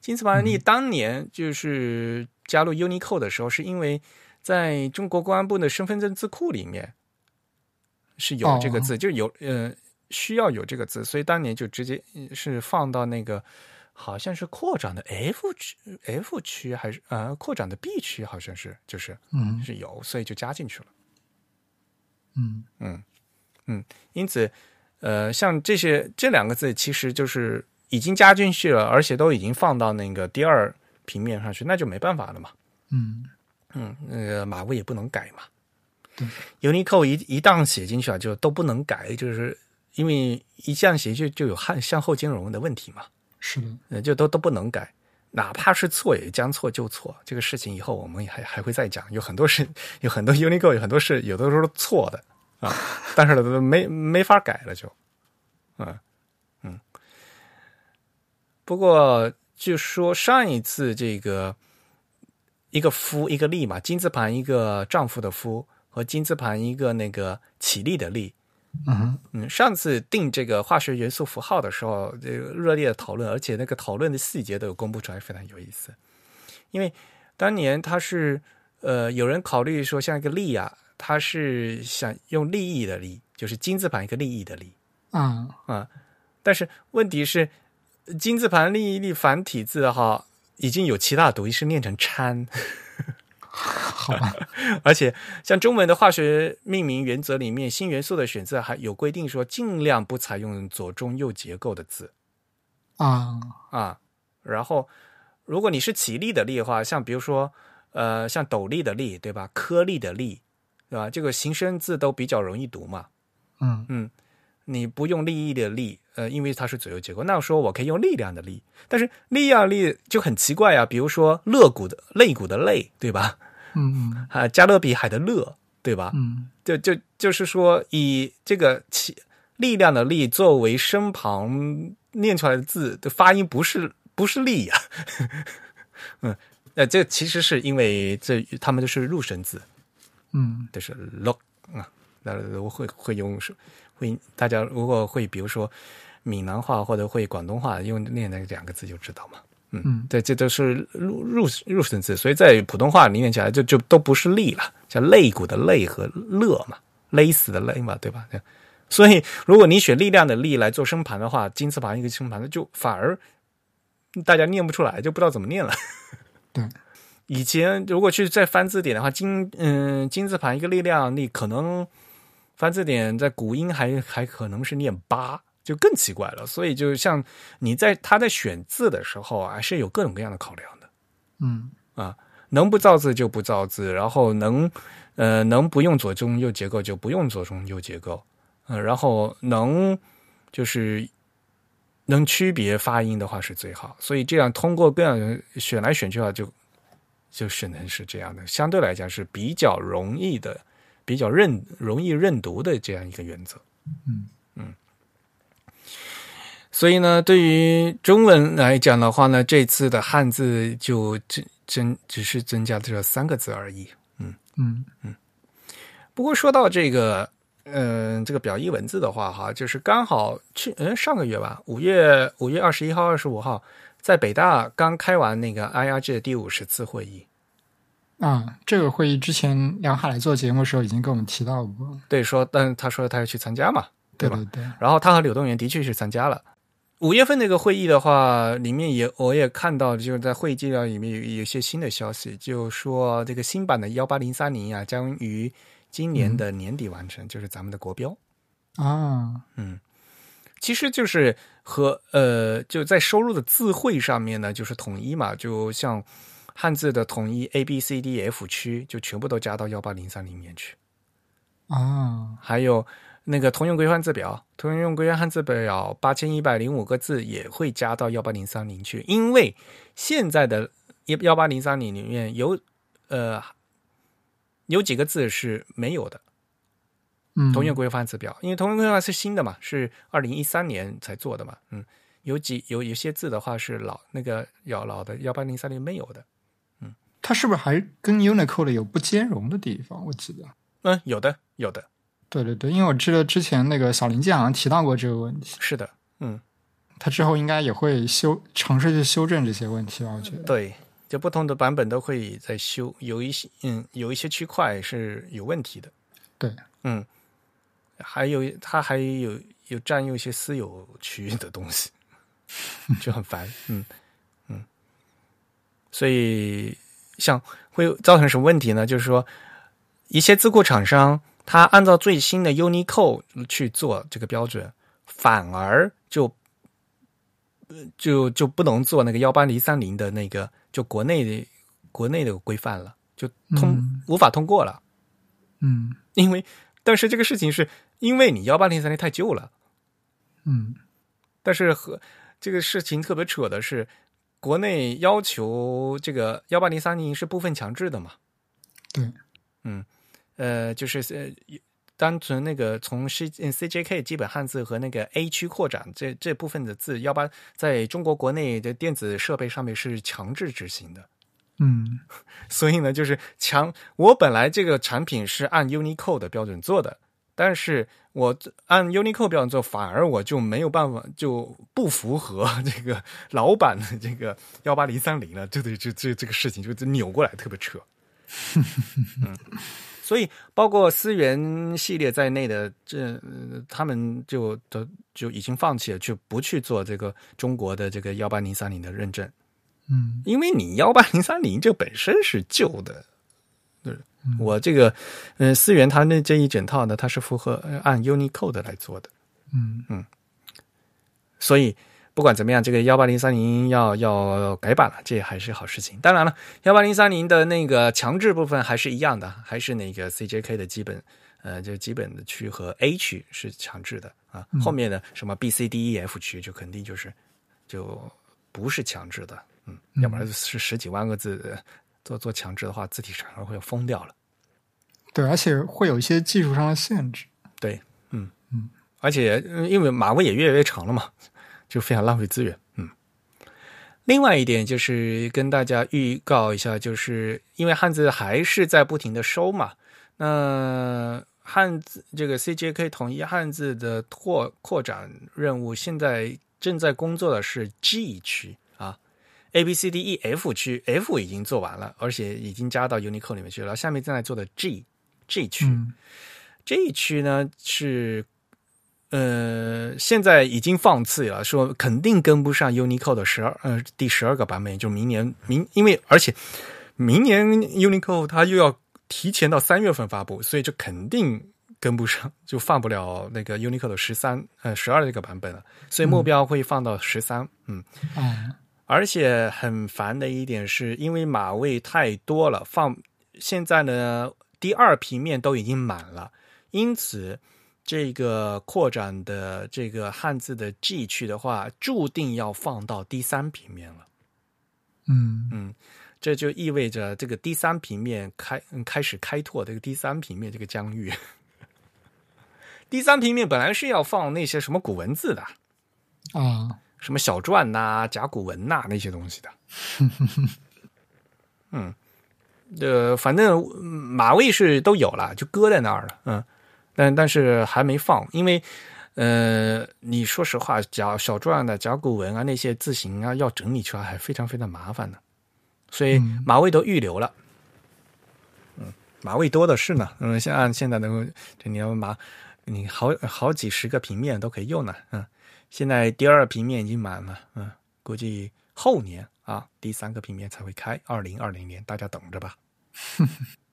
金字旁利当年就是加入 Unicode 的时候，是因为在中国公安部的身份证字库里面是有这个字，就有呃需要有这个字，所以当年就直接是放到那个。好像是扩展的 F 区，F 区还是呃扩展的 B 区，好像是就是嗯是有，所以就加进去了。嗯嗯嗯，因此呃像这些这两个字，其实就是已经加进去了，而且都已经放到那个第二平面上去，那就没办法了嘛。嗯嗯，那个码位也不能改嘛。对，Unicode 一一旦写进去啊，就都不能改，就是因为一这样写就就有向向后兼容的问题嘛。是的，呃，就都都不能改，哪怕是错也将错就错。这个事情以后我们还还会再讲，有很多事，有很多 Unicode，有很多事，有的时候错的啊，但是呢，没没法改了，就，嗯嗯。不过就说上一次这个一个夫一个立嘛，金字旁一个丈夫的夫和金字旁一个那个起立的立。嗯嗯，上次定这个化学元素符号的时候，这个热烈的讨论，而且那个讨论的细节都有公布出来，非常有意思。因为当年他是呃，有人考虑说，像一个利啊，他是想用利益的利，就是金字旁一个利益的利啊啊。但是问题是，金字旁利益利繁体字哈，已经有其他读音是念成掺，好吧，而且像中文的化学命名原则里面，新元素的选择还有规定说，尽量不采用左中右结构的字啊，啊。然后，如果你是起立的立的话，像比如说，呃，像斗笠的笠，对吧？颗粒的粒，对吧？这个形声字都比较容易读嘛。嗯嗯，你不用利益的利，呃，因为它是左右结构。那说我可以用力量的力，但是力量力就很奇怪啊。比如说肋骨的肋骨的肋，对吧？嗯嗯 啊，加勒比海的勒，对吧？嗯就就就是说，以这个起力量的力作为身旁念出来的字的发音不是不是力呀、嗯，呃，这其实是因为这他们都是入声字，嗯都是 lock 啊，那我会会用会大家如果会比如说闽南话或者会广东话用念那两个字就知道嘛。嗯对，这都是入入入声字，所以在普通话里面起来就就都不是力了，像肋骨的肋和勒嘛，勒死的勒嘛，对吧？对所以如果你选力量的力来做声盘的话，金字旁一个声盘，就反而大家念不出来，就不知道怎么念了。对，以前如果去再翻字典的话，金嗯金字旁一个力量力，可能翻字典在古音还还可能是念八，就更奇怪了。所以就像你在他在选字的时候啊，是有各种各样的考量的。嗯啊，能不造字就不造字，然后能呃能不用左中右结构就不用左中右结构，呃，然后能就是能区别发音的话是最好，所以这样通过各样选来选去的话就就是能是这样的，相对来讲是比较容易的、比较认容易认读的这样一个原则。嗯嗯。所以呢，对于中文来讲的话呢，这次的汉字就增增只是增加这三个字而已。嗯嗯嗯不过说到这个，嗯、这个表意文字的话，哈，就是刚好去，嗯，上个月吧，五月五月二十一号、二十五号，在北大刚开完那个 IRG 的第五十次会议。啊，这个会议之前梁海来做节目的时候已经跟我们提到过，对，说，但他说他要去参加嘛，吧？对对对，然后他和柳动员的确是参加了。五月份那个会议的话，里面也我也看到，就是在会议纪要里面有有一些新的消息，就说这个新版的幺八零三零啊，将于今年的年底完成，就是咱们的国标。啊，嗯，其实就是和呃，就在收入的字汇上面呢，就是统一嘛，就像汉字的统一 A B C D F 区，就全部都加到幺八零三里面去。啊，还有那个通用规范字表，通用规范汉字表八千一百零五个字也会加到幺八零三零去，因为现在的幺幺八零三零里面有呃有几个字是没有的。嗯，通用规范字表，因为通用规范是新的嘛，是二零一三年才做的嘛，嗯，有几有有些字的话是老那个要老的幺八零三零没有的，嗯它是不是还跟 Unicode 有不兼容的地方？我记得，嗯，有的有的对对对，因为我记得之前那个小林健好像提到过这个问题，是的，嗯，他之后应该也会修尝试去修正这些问题吧？我觉得，对，就不同的版本都会在修，有一些嗯有一些区块是有问题的，对，嗯，还有他还有有占用一些私有区域的东西，就很烦，嗯嗯，所以像会造成什么问题呢？就是说，一些自雇厂商他按照最新的 Unicode 去做这个标准，反而就呃就就不能做那个幺八零三零的那个就国内的国内的规范了，就通、嗯。无法通过了。嗯。因为，但是这个事情是因为你幺八零三零太旧了，嗯。但是和这个事情特别扯的是，国内要求这个幺八零三零是部分强制的嘛？对，嗯，呃，就是呃，单纯那个从 C 嗯 CJK 基本汉字和那个 A 区扩展这这部分的字，幺八在中国国内的电子设备上面是强制执行的。嗯 所以呢，就是强。我本来这个产品是按 Unicode 的标准做的，但是我按 Unicode 标准做，反而我就没有办法，就不符合 这个老版的这个幺八零三零了。这对这这这个事情就扭过来，特别扯。嗯，所以包括思源系列在内的这、呃他们就都就已经放弃了，就不去做这个中国的这个幺八零三零的认证。嗯因为你幺八零三零这本身是旧的，我这个，嗯，思源它那这一整套呢，它是符合按 Unicode 来做的。嗯嗯，所以不管怎么样，这个幺八零三零要要改版了，这还是好事情。当然了，幺八零三零的那个强制部分还是一样的，还是那个 CJK 的基本，呃，就基本的区和 A 区是强制的啊。后面的什么 B、C、D、E、F 区就肯定就是就不是强制的，嗯，要不然是十几万个字做做强制的话，字体厂商会疯掉了。对，而且会有一些技术上的限制。对，嗯嗯，而且因为码位也越来越长了嘛，就非常浪费资源。嗯，另外一点就是跟大家预告一下，就是因为汉字还是在不停的收嘛，那汉字这个 CJK 统一汉字的拓扩展任务，现在正在工作的是 G 区啊，A B C D E F 区，F 已经做完了，而且已经加到 Unicode 里面去了，下面正在做的 G G 区，这一区呢是，呃，现在已经放弃了，说肯定跟不上 Unicode 十二，呃，第十二个版本，就明年明，因为而且明年 Unicode 它又要提前到三月份发布，所以就肯定跟不上，就放不了那个 Unicode 十三，呃，十二这个版本了，所以目标会放到十三，嗯，而且很烦的一点是因为码位太多了，放现在呢。第二平面都已经满了，因此这个扩展的这个汉字的 G 区的话，注定要放到第三平面了。嗯嗯，这就意味着这个第三平面开开始开拓这个第三平面这个疆域。第三平面本来是要放那些什么古文字的啊，什么小篆呐、甲骨文呐那些东西的。嗯。呃，反正马位是都有了，就搁在那儿了，嗯，但但是还没放，因为呃，你说实话，甲小篆的甲骨文啊，那些字形啊，要整理出来还非常非常麻烦的，所以马位都预留了，嗯，马位多的是呢，嗯，像按现在的这你要马，你好好几十个平面都可以用呢，嗯，现在第二平面已经满了，嗯，估计后年。啊，第三个平面才会开，二零二零年，大家等着吧。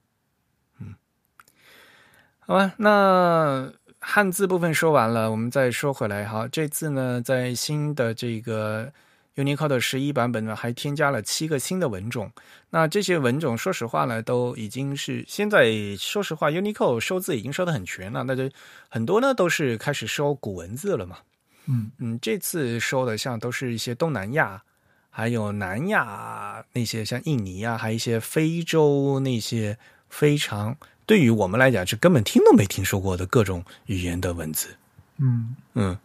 好吧，那汉字部分说完了，我们再说回来哈。这次呢，在新的这个 Unicode 十一版本呢，还添加了七个新的文种。那这些文种，说实话呢，都已经是现在说实话，Unicode 收字已经收的很全了。那就很多呢，都是开始收古文字了嘛。嗯嗯，这次收的像都是一些东南亚。还有南亚那些像印尼啊，还有一些非洲那些非常对于我们来讲是根本听都没听说过的各种语言的文字，嗯嗯，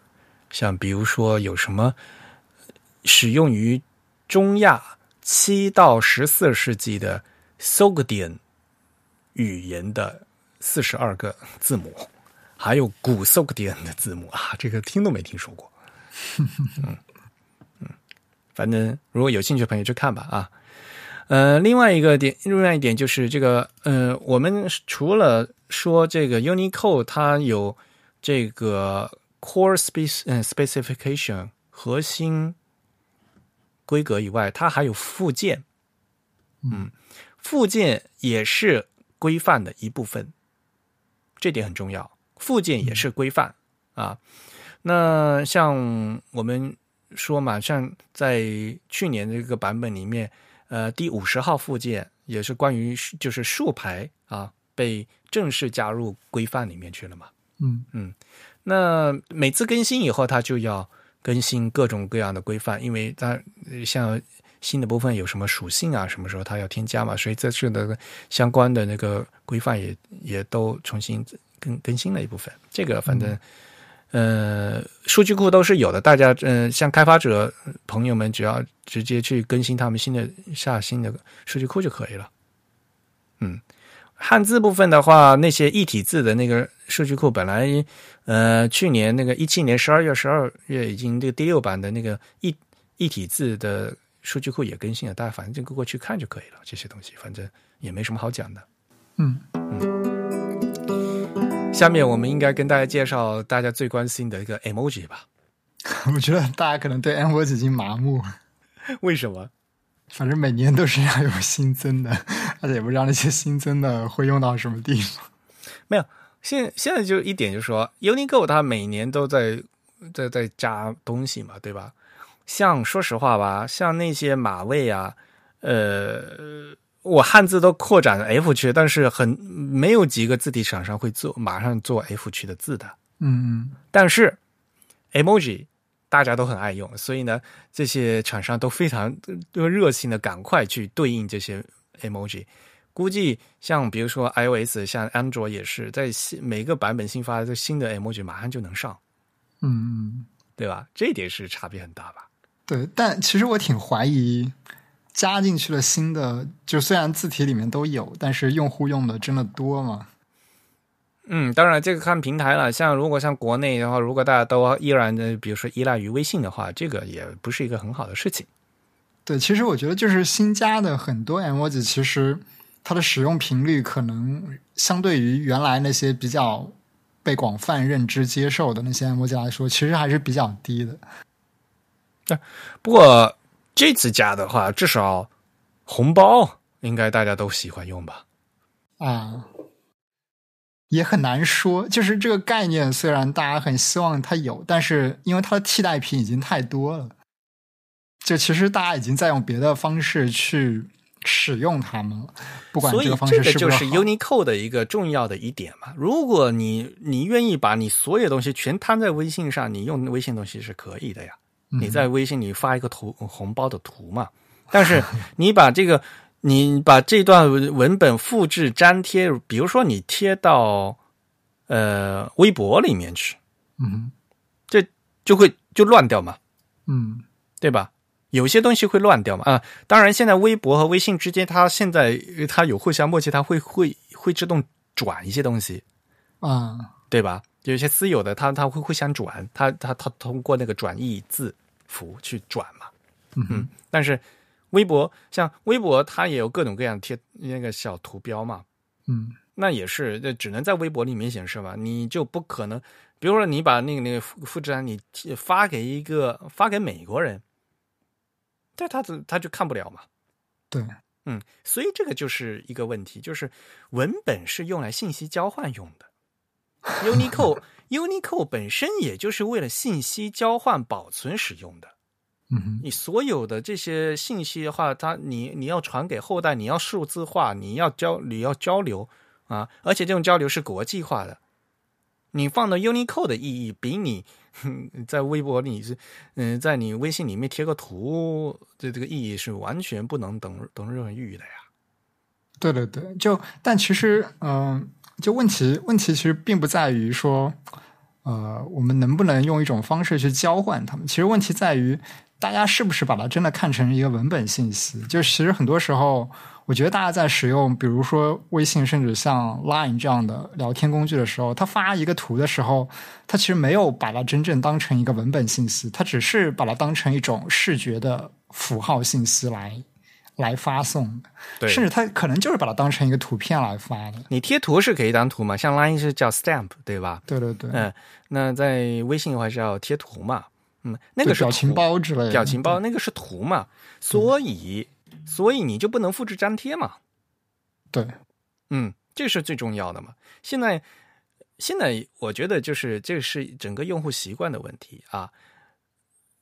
像比如说有什么使用于中亚七到十四世纪的 Sogdian 语言的四十二个字母，还有古 Sogdian 的字母啊，这个听都没听说过，嗯。反正如果有兴趣的朋友去看吧啊，呃，另外一个点，另外一点就是这个，呃，我们除了说这个 Unicode 它有这个 Core Space 嗯 Specification 核心规格以外，它还有附件，嗯，附件也是规范的一部分，这点很重要，附件也是规范啊。那像我们。说嘛，像在去年这个版本里面，呃，第五十号附件也是关于就是竖排啊，被正式加入规范里面去了嘛。嗯嗯，那每次更新以后，它就要更新各种各样的规范，因为它像新的部分有什么属性啊，什么时候它要添加嘛，所以这次的相关的那个规范也也都重新更更新了一部分。这个反正。呃，数据库都是有的，大家嗯，像开发者朋友们，只要直接去更新他们新的下新的数据库就可以了。嗯，汉字部分的话，那些一体字的那个数据库，本来呃，去年那个一七年十二月十二月已经这个第六版的那个一一体字的数据库也更新了，大家反正就过去看就可以了。这些东西反正也没什么好讲的。嗯嗯。下面我们应该跟大家介绍大家最关心的一个 emoji 吧。我觉得大家可能对 emoji 已经麻木。为什么？反正每年都是要有新增的 而且也不知道那些新增的会用到什么地方。没有，现现在就一点就是说，Uniqlo 它每年都在在在加东西嘛，对吧？像说实话吧，像那些马位啊，呃，我汉字都扩展了 F 区，但是很没有几个字体厂商会做马上做 F 区的字的。嗯但是 emoji 大家都很爱用，所以呢，这些厂商都非常都热心的赶快去对应这些 emoji。估计像比如说 iOS，像安卓也是在新每个版本新发的新的 emoji 马上就能上，嗯嗯，对吧？这一点是差别很大吧？对。但其实我挺怀疑加进去了新的，就虽然字体里面都有，但是用户用的真的多吗？嗯，当然这个看平台了。像如果像国内的话，如果大家都依然的，比如说依赖于微信的话，这个也不是一个很好的事情。对，其实我觉得就是新加的很多 emoji，其实它的使用频率可能相对于原来那些比较被广泛认知接受的那些 emoji 来说，其实还是比较低的。不过这次加的话，至少红包应该大家都喜欢用吧？啊，也很难说。就是这个概念，虽然大家很希望它有，但是因为它的替代品已经太多了，就其实大家已经在用别的方式去使用它们了。不管这个方式这个就是 Unicode 的一个重要的一点嘛。如果你你愿意把你所有东西全摊在微信上，你用微信东西是可以的呀。嗯你在微信里发一个图红包的图嘛，但是你把这个你把这段文文本复制粘贴，比如说你贴到呃微博里面去，嗯这就会就乱掉嘛。嗯对吧？有些东西会乱掉嘛啊！当然，现在微博和微信之间，它现在呃它有互相默契，它会会会自动转一些东西，啊对吧？有一些私有的，它它会互相转，它它它通过那个转译字符去转嘛。嗯嗯，但是微博像微博，它也有各种各样贴那个小图标嘛，嗯。那也是，这只能在微博里面显示嘛，你就不可能，比如说你把那个那个复复制啊，你贴发给一个发给美国人，但他怎他就看不了嘛，对。嗯，所以这个就是一个问题，就是文本是用来信息交换用的 Unicode Unicode 本身也就是为了信息交换保存使用的。嗯你所有的这些信息的话，它你你要传给后代，你要数字化，你要交你要交流啊，而且这种交流是国际化的。你放到 Unicode 的意义，比你在微博里是嗯、在你微信里面贴个图的这个意义是完全不能等等任何意义的呀。对对对，就但其实，嗯、就问题问题其实并不在于说，呃，我们能不能用一种方式去交换它们？其实问题在于，大家是不是把它真的看成一个文本信息？就其实很多时候，我觉得大家在使用，比如说微信，甚至像 Line 这样的聊天工具的时候，他发一个图的时候，他其实没有把它真正当成一个文本信息，他只是把它当成一种视觉的符号信息来来发送的。对，甚至他可能就是把它当成一个图片来发的。你贴图是可以当图嘛？像 Line 是叫 Stamp 对吧？对对对，嗯，那在微信的话是要贴图嘛？嗯，那个是表情包之类的。表情包那个是图嘛，所以所以你就不能复制粘贴嘛。对，嗯，这是最重要的嘛。现在现在我觉得就是这是整个用户习惯的问题啊。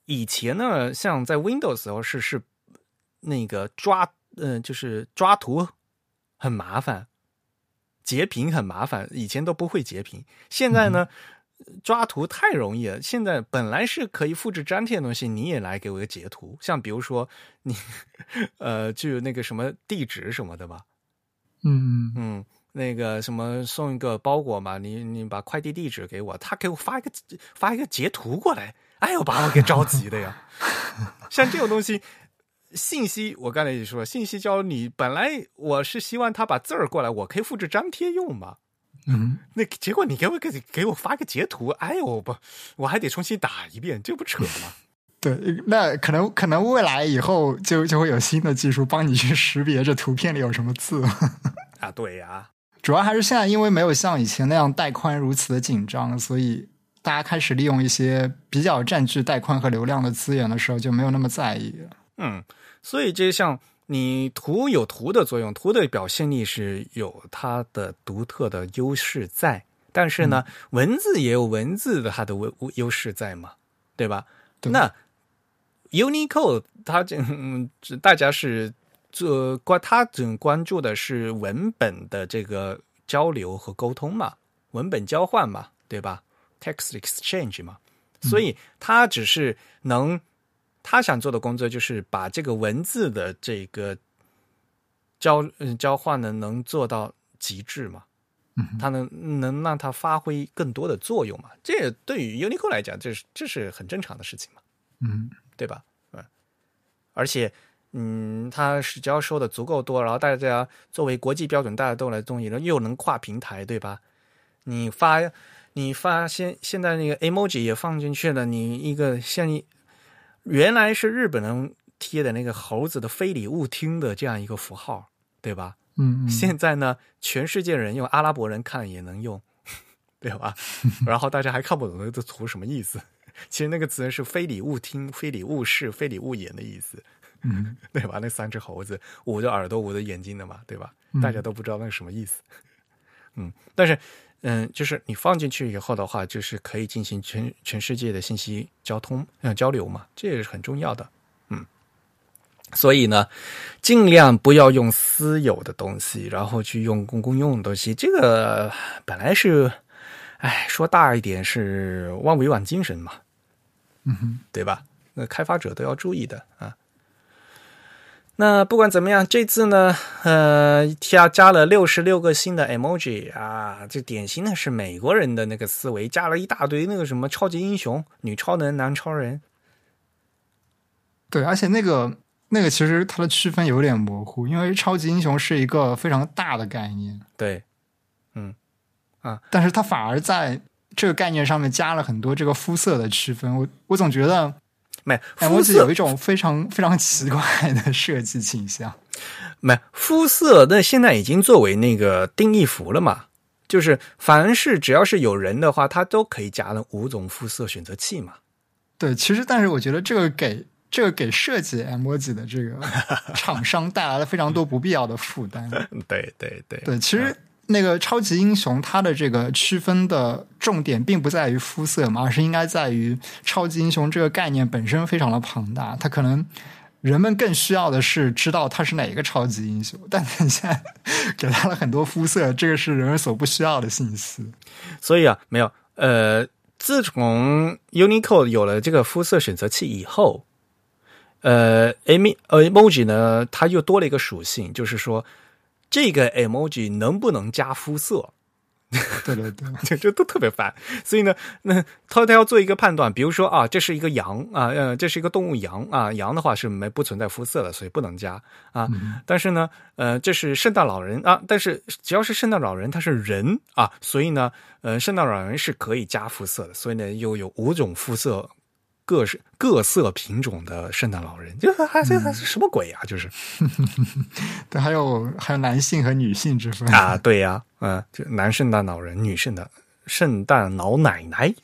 以前呢，像在 Windows 时候是是那个抓呃，就是抓图很麻烦，截屏很麻烦，以前都不会截屏。现在呢，抓图太容易了。现在本来是可以复制粘贴的东西，你也来给我个截图。像比如说你 呃，就那个什么地址什么的吧，嗯，嗯，那个什么送一个包裹嘛，你你把快递地址给我，他给我发一个发一个截图过来，哎呦，把我给着急的呀。像这种东西，信息我刚才也说，信息交你本来我是希望他把字儿过来，我可以复制粘贴用嘛。嗯，那结果你给我给给我发个截图，哎呦我不，我还得重新打一遍，这不扯吗？对，那可能可能未来以后就就会有新的技术帮你去识别这图片里有什么字。啊，对呀、主要还是现在因为没有像以前那样带宽如此的紧张，所以大家开始利用一些比较占据带宽和流量的资源的时候，就没有那么在意了。嗯，所以就像你图有图的作用，图的表现力是有它的独特的优势在，但是呢，文字也有文字的它的优优势在嘛，对吧？对那 Unicode 它这嗯大家是这关，它只关注的是文本的这个交流和沟通嘛，文本交换嘛，对吧？Text exchange 嘛，所以它只是能。他想做的工作就是把这个文字的这个交嗯交换呢，能做到极致嘛？嗯，他能能让它发挥更多的作用嘛？这对于 Unicode 来讲，这是这是很正常的事情嘛？嗯，对吧？嗯，而且嗯，他是只要说的足够多，然后大家作为国际标准，大家都来动用，又能跨平台，对吧？你发你发现现在那个 emoji 也放进去了，你一个像一。原来是日本人贴的那个猴子的非礼勿听的这样一个符号，对吧？嗯，现在呢，全世界人用阿拉伯人看也能用，对吧？然后大家还看不懂那个图什么意思。其实那个词是非礼勿听、非礼勿视、非礼勿言的意思，嗯，对吧？那三只猴子捂着耳朵、捂着眼睛的嘛，对吧？大家都不知道那是什么意思。嗯，但是。嗯，就是你放进去以后的话，就是可以进行全全世界的信息交通呃交流嘛，这也是很重要的。嗯，所以呢，尽量不要用私有的东西，然后去用公共用的东西。这个本来是，哎，说大一点是万维网精神嘛，嗯哼，对吧？那开发者都要注意的啊。那不管怎么样，这次呢，呃，加加了六十六个新的 emoji 啊，这典型的是美国人的那个思维，加了一大堆那个什么超级英雄、女超能、男超人。对，而且那个那个其实它的区分有点模糊，因为超级英雄是一个非常大的概念。对，嗯，啊，但是它反而在这个概念上面加了很多这个肤色的区分。我我总觉得。没肤色有一种非常非常奇怪的设计倾向。没肤色，那现在已经作为那个定义符了嘛？就是凡是只要是有人的话，它都可以加了五种肤色选择器嘛？对，其实但是我觉得这个给这个给设计 emoji 的这个厂商带来了非常多不必要的负担。对对对对，其实。那个超级英雄，它的这个区分的重点并不在于肤色嘛，而是应该在于超级英雄这个概念本身非常的庞大。它可能人们更需要的是知道他是哪个超级英雄，但你现在给他了很多肤色，这个是人们所不需要的信息。所以啊，没有呃，自从 Unicode 有了这个肤色选择器以后，呃，emo 呃 emoji 呢，它又多了一个属性，就是说。这个 emoji 能不能加肤色？对 对对，这这 都特别烦。所以呢，那他他要做一个判断，比如说啊，这是一个羊啊，呃，这是一个动物羊啊，羊的话是没不存在肤色的，所以不能加啊。但是呢，呃，这是圣诞老人啊，但是只要是圣诞老人，他是人啊，所以呢，呃，圣诞老人是可以加肤色的。所以呢，又有五种肤色。各式各色品种的圣诞老人，就是还这还是什么鬼啊？就是，对，还有还有男性和女性之分啊，对呀，嗯，就男圣诞老人，女圣诞圣诞老奶奶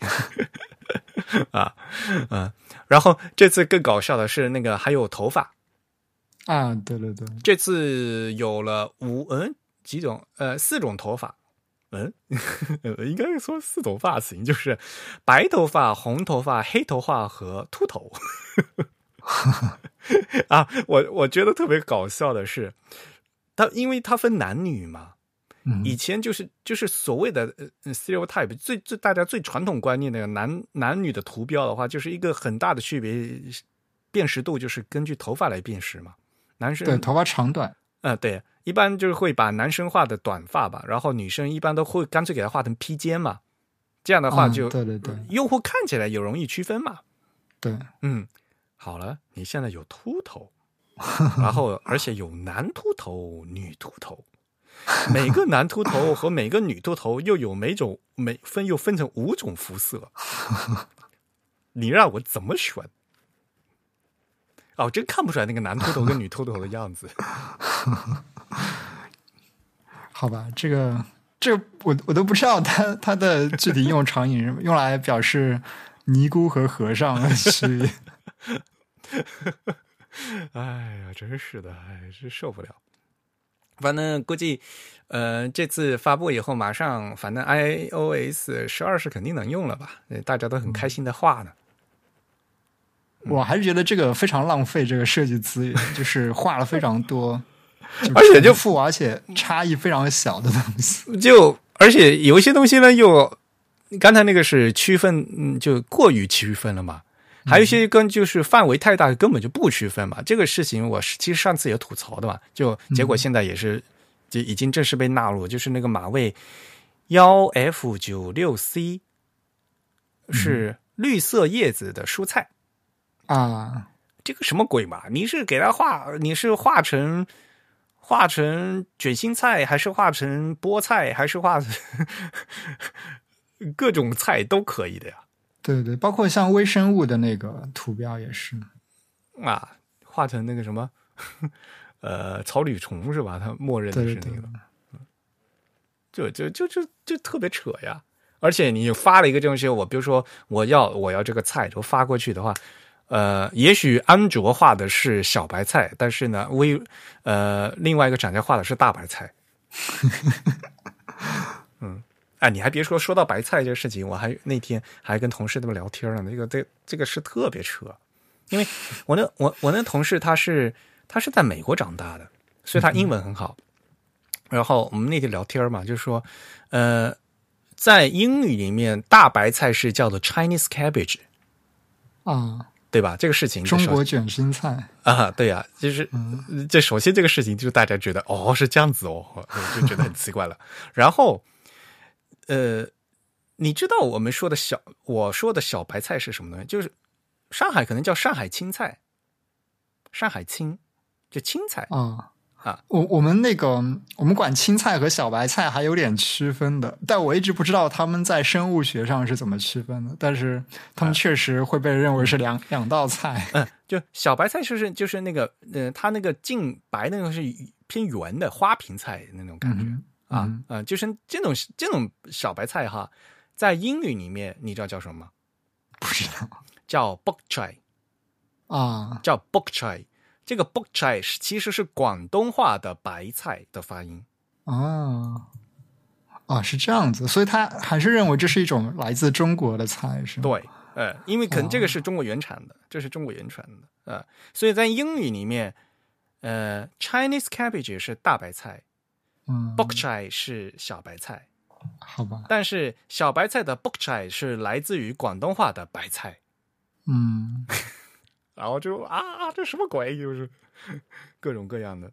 啊，嗯，然后这次更搞笑的是那个还有头发啊，对对对，这次有了五嗯几种呃四种头发。嗯，应该说四种发型，就是白头发、红头发、黑头发和秃头。啊，我我觉得特别搞笑的是，它因为它分男女嘛，以前就是就是所谓的 stereotype 最最大家最传统观念那个男男女的图标的话，就是一个很大的区别，辨识度就是根据头发来辨识嘛，男生对头发长短，啊对。一般就是会把男生画的短发吧，然后女生一般都会干脆给他画成披肩嘛，这样的话就对对对，用户看起来也容易区分嘛。对，嗯，好了，你现在有秃头，然后而且有男秃头、女秃头，每个男秃头和每个女秃头又有每种每分又分成五种肤色，你让我怎么选？哦，真看不出来那个男秃头跟女秃头的样子。好吧，这个这我我都不知道它它的具体应用场景是用来表示尼姑和和尚的区别。哎呀，真是的，哎，是受不了。反正估计，呃，这次发布以后，马上反正 iOS 十二是肯定能用了吧？大家都很开心的画呢。我还是觉得这个非常浪费这个设计资源，就是画了非常多，而且就富，而且差异非常小的东西。就而且有一些东西呢，又刚才那个是区分，嗯，就过于区分了嘛。还有一些跟就是范围太大，根本就不区分嘛。这个事情我是其实上次也吐槽的嘛，就结果现在也是就已经正式被纳入，就是那个马位幺 F 九六 C 是绿色叶子的蔬菜啊，这个什么鬼嘛？你是给它画，你是画成画成卷心菜，还是画成菠菜，还是画成 各种菜都可以的呀？对对，包括像微生物的那个图标也是啊，画成那个什么，呃，草履虫是吧？它默认的是那个，就就就就就特别扯呀！而且你发了一个东西，我比如说我要我要这个菜，就发过去的话，呃，也许安卓画的是小白菜，但是呢，微呃另外一个厂家画的是大白菜。嗯哎，你还别说，说到白菜这个事情，我还那天还跟同事他们聊天呢。那个这这个是特别扯，因为我那我我那同事他是他是在美国长大的，所以他英文很好。然后我们那天聊天嘛，就说呃，在英语里面，大白菜是叫做 Chinese cabbage 啊，对吧？这个事情中国卷心菜啊，对呀，就是这首先这个事情就是大家觉得哦是这样子哦，就觉得很奇怪了。然后。呃，你知道我们说的小我说的小白菜是什么东西？就是上海可能叫上海青菜，上海青就青菜啊啊。我我们那个我们管青菜和小白菜还有点区分的，但我一直不知道他们在生物学上是怎么区分的。但是他们确实会被认为是两两道菜。嗯，就小白菜就是就是那个呃，它那个净白那个是偏圆的花瓶菜那种感觉。啊啊，就是这种这种小白菜哈，在英语里面你知道叫什么吗？不知道，叫 bok choy 啊，叫 bok choy。这个 bok chai 是其实是广东话的白菜的发音啊啊，是这样子，所以他还是认为这是一种来自中国的菜，是吗？对，呃，因为可能这个是中国原产的，这是中国原产的呃，所以在英语里面，呃，Chinese cabbage 是大白菜。嗯，bok chai 是小白菜，好吧。但是小白菜的 bok chai 是来自于广东话的白菜，嗯，然后就啊，这什么鬼？就是各种各样的。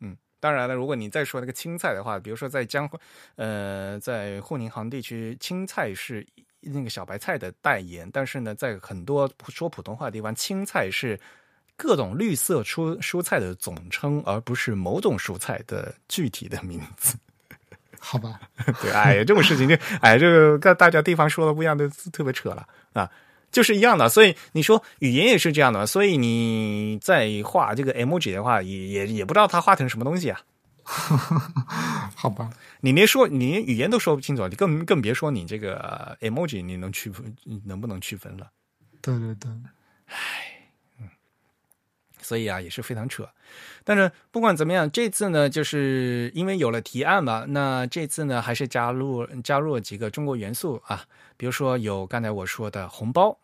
嗯，当然了，如果你再说那个青菜的话，比如说在江呃，在沪宁杭地区，青菜是那个小白菜的代言，但是呢，在很多说普通话的地方，青菜是。各种绿色蔬蔬菜的总称，而不是某种蔬菜的具体的名字。好吧，对，哎呀，这种事情就哎，这个跟大家地方说的不一样就，特别扯了啊，就是一样的。所以你说语言也是这样的，所以你在画这个 emoji 的话，也也也不知道它画成什么东西啊。好吧，你连说你连语言都说不清楚，你更更别说你这个 emoji 你能区分能不能区分了？对对对，唉。所以啊，也是非常扯。但是不管怎么样，这次呢，就是因为有了提案嘛，那这次呢，还是加入加入了几个中国元素啊，比如说有刚才我说的红包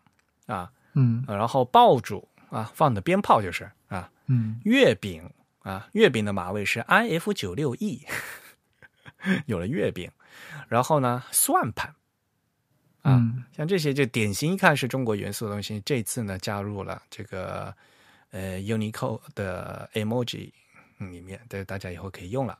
啊，嗯，然后爆竹啊，放的鞭炮就是啊，嗯，月饼啊，月饼的码位是 I F 九六 E，有了月饼，然后呢，算盘啊，像这些就典型一看是中国元素的东西，这次呢，加入了这个。呃，Unicode 的 emoji 里面，对大家以后可以用了。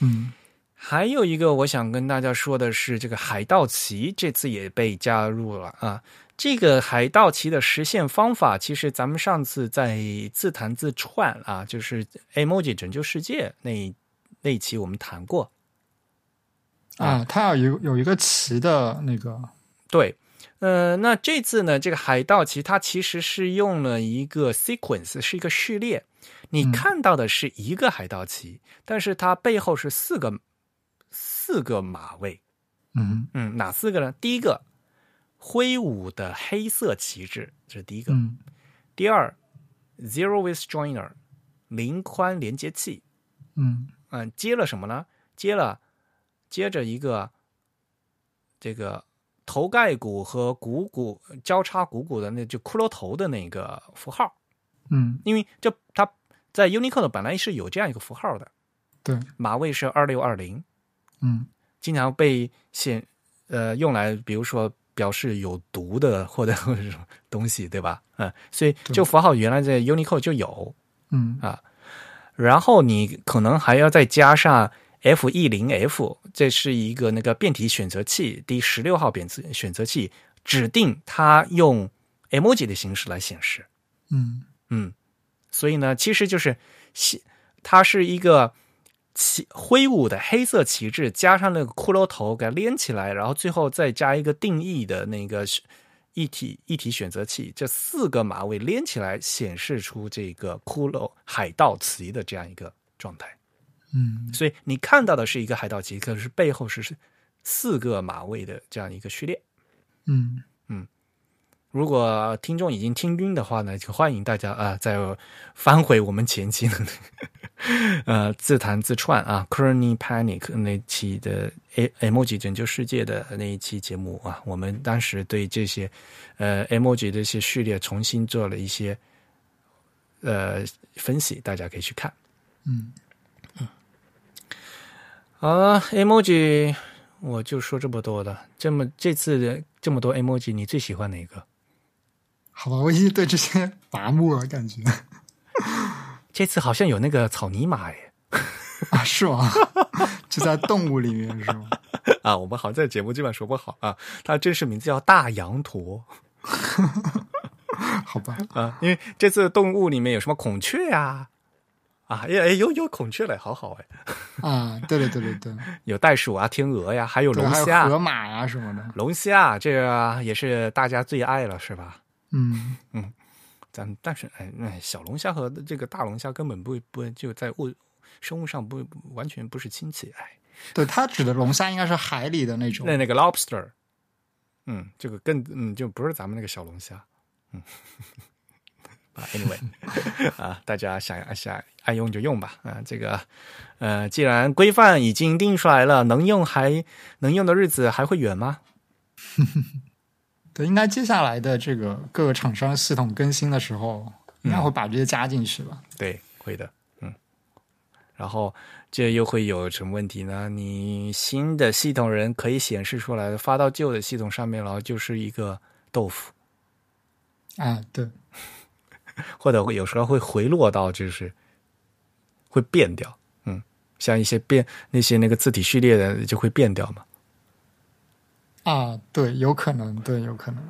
嗯，还有一个我想跟大家说的是，这个海盗旗这次也被加入了啊。这个海盗旗的实现方法，其实咱们上次在自弹自串啊，就是 emoji 拯救世界那那一期我们谈过啊。它要有有一个旗的那个对。呃，那这次呢，这个海盗旗它其实是用了一个 sequence，是一个序列。你看到的是一个海盗旗，但是它背后是四个四个马位。嗯嗯，哪四个呢？第一个挥舞的黑色旗帜，这是第一个。嗯第二，zero width joiner 零宽连接器，嗯嗯，接了什么呢？接了接着一个这个头盖骨和股骨交叉股骨的那就骷髅头的那个符号，嗯，因为这它在 Unicode 本来是有这样一个符号的，对，码位是二六二零，嗯。经常被显呃用来，比如说表示有毒的或者或者什么东西，对吧？嗯，所以这符号原来在 Unicode 就有，嗯。啊然后你可能还要再加上 F 一零 F，这是一个那个变体选择器第十六号变字选择器，指定它用 emoji 的形式来显示。嗯嗯，所以呢，其实就是西，它是一个旗挥舞的黑色旗帜，加上那个骷髅头给它连起来，然后最后再加一个定义的那个一体一体选择器，这四个码位连起来显示出这个骷髅海盗旗的这样一个状态。嗯所以你看到的是一个海盗旗，可是背后是是四个马位的这样一个序列。嗯嗯如果听众已经听晕的话呢，就欢迎大家啊、再翻回我们前期的 呃自弹自串啊 c r o n y Panic 那期的 A emoji 拯救世界的那一期节目啊，我们当时对这些呃 emoji 的一些序列重新做了一些呃分析，大家可以去看。嗯，好了，emoji 我就说这么多了，这么这次的这么多 emoji，你最喜欢哪个？好吧，我已经对这些麻木了，感觉这次好像有那个草泥马耶。啊，是吗？就在动物里面是吗？啊，我们好像在节目基本上说不好啊，它正式名字叫大羊驼 好吧，啊，因为这次动物里面有什么孔雀呀、啊，哎哎有有孔雀嘞，好好哎，啊，对对对对对，有袋鼠啊、天鹅呀，还有对还有龙虾，河马呀什么的，龙虾这个也是大家最爱了，是吧？嗯。嗯咱但是哎哎，小龙虾和这个大龙虾根本不不就在物生物上不完全不是亲戚，哎，对，它指的龙虾应该是海里的那种。那那个 lobster，嗯，这个更嗯就不是咱们那个小龙虾，嗯，啊，anyway，啊，大家想想爱用就用吧，啊，这个呃，既然规范已经定出来了，能用还能用的日子还会远吗？对，应该接下来的这个各个厂商系统更新的时候，应嗯该会把这些加进去吧？对，会的，嗯。然后这又会有什么问题呢？你新的系统人可以显示出来的，发到旧的系统上面然后，就是一个豆腐，啊，对，或者会有时候会回落到就是会变掉，嗯，像一些变那些那个字体序列的就会变掉嘛。啊，对，有可能，对，有可能，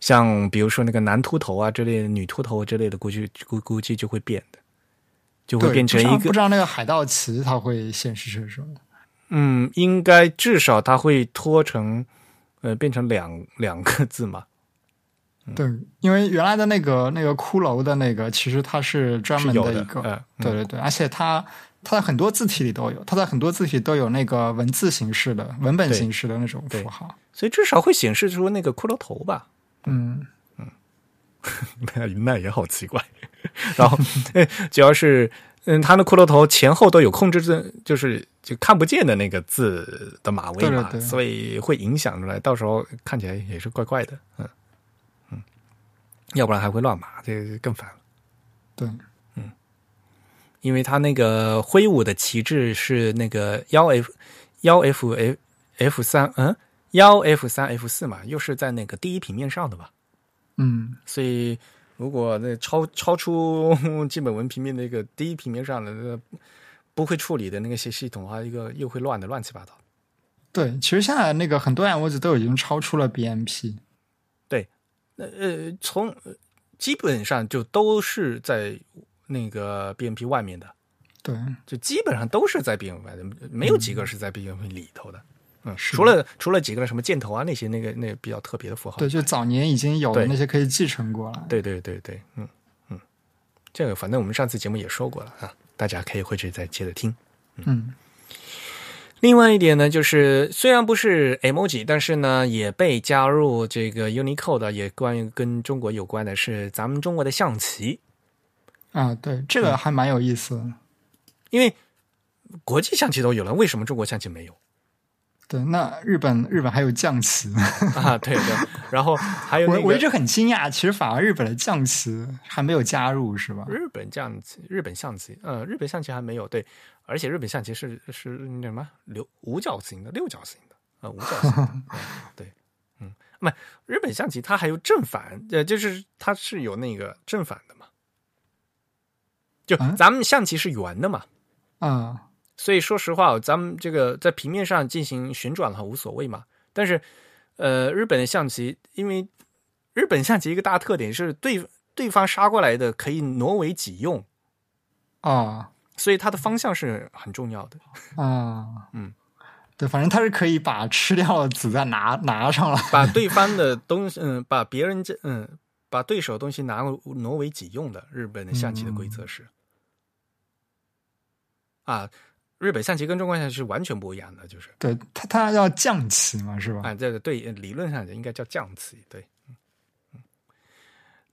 像比如说那个男秃头啊之类的，女秃头之类的，估计估估计就会变的，就会，变成一个不知道不知道那个海盗旗它会显示成什么？嗯，应该至少它会拖成呃变成两两个字嘛。对，因为原来的那个那个骷髅的那个，其实它是专门的一个，对对对，而且它它在很多字体里都有，它在很多字体都有那个文字形式的文本形式的那种对符号。所以至少会显示出那个骷髅头吧？嗯嗯，那也好奇怪。然后，哎，主要是，嗯，它的骷髅头前后都有控制字，就是就看不见的那个字的码位嘛，对对对所以会影响出来，到时候看起来也是怪怪的，嗯嗯，要不然还会乱码，这个更烦了。对，嗯因为他那个挥舞的旗帜是那个幺 F 幺 F F F 三，嗯，幺 F 三 F 四嘛，又是在那个第一平面上的吧，嗯，所以如果那超超出基本文平面那个第一平面上的那个不会处理的那个些系统的话，一个又会乱的乱七八糟。对，其实现在那个很多 emoji 都已经超出了 BMP。那呃，从呃基本上就都是在那个 BMP 外面的，对，就基本上都是在 BMP 外的，没有几个是在 BMP 里头的。嗯，是除了除了几个什么箭头啊那些那个那个比较特别的符号。对，就早年已经有的那些可以继承过来。对对对对，嗯嗯，这个反正我们上次节目也说过了啊，大家可以回去再接着听。嗯另外一点呢，就是虽然不是 emoji，但是呢也被加入这个 Unicode 的，也关于跟中国有关的是咱们中国的象棋。啊，对，这个还蛮有意思的。因为国际象棋都有了，为什么中国象棋没有？对，那日本日本还有将棋啊，对对，然后还有、那个、我我一直很惊讶，其实反而日本的将棋还没有加入，是吧？日本象棋，日本象棋，呃，日本象棋还没有对，而且日本象棋是是那什么六五角形的，六角形的，呃，五角形的，对，嗯，不，日本象棋它还有正反，呃，就是它是有那个正反的嘛，就咱们象棋是圆的嘛，啊。所以说实话，咱们这个在平面上进行旋转的话无所谓嘛。但是，呃，日本的象棋，因为日本象棋一个大特点是对对方杀过来的可以挪为己用啊，所以它的方向是很重要的啊。嗯，对，反正它是可以把吃掉的子弹拿拿上来，把对方的 东西，嗯，把别人这，嗯，把对手东西拿挪为己用的。日本的象棋的规则是啊。日本象棋跟中国象棋是完全不一样的，就是对它它要将棋嘛，是吧？啊，这个对，理论上应该叫将棋，对。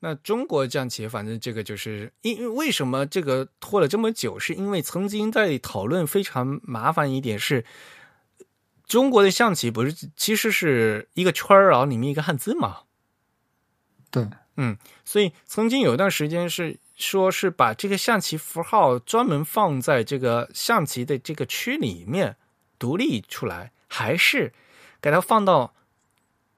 那中国象棋，反正这个就是因为为什么这个拖了这么久，是因为曾经在讨论非常麻烦一点是，中国的象棋不是其实是一个圈儿，然后里面一个汉字嘛？对，嗯，所以曾经有一段时间是。说是把这个象棋符号专门放在这个象棋的这个区里面独立出来，还是给它放到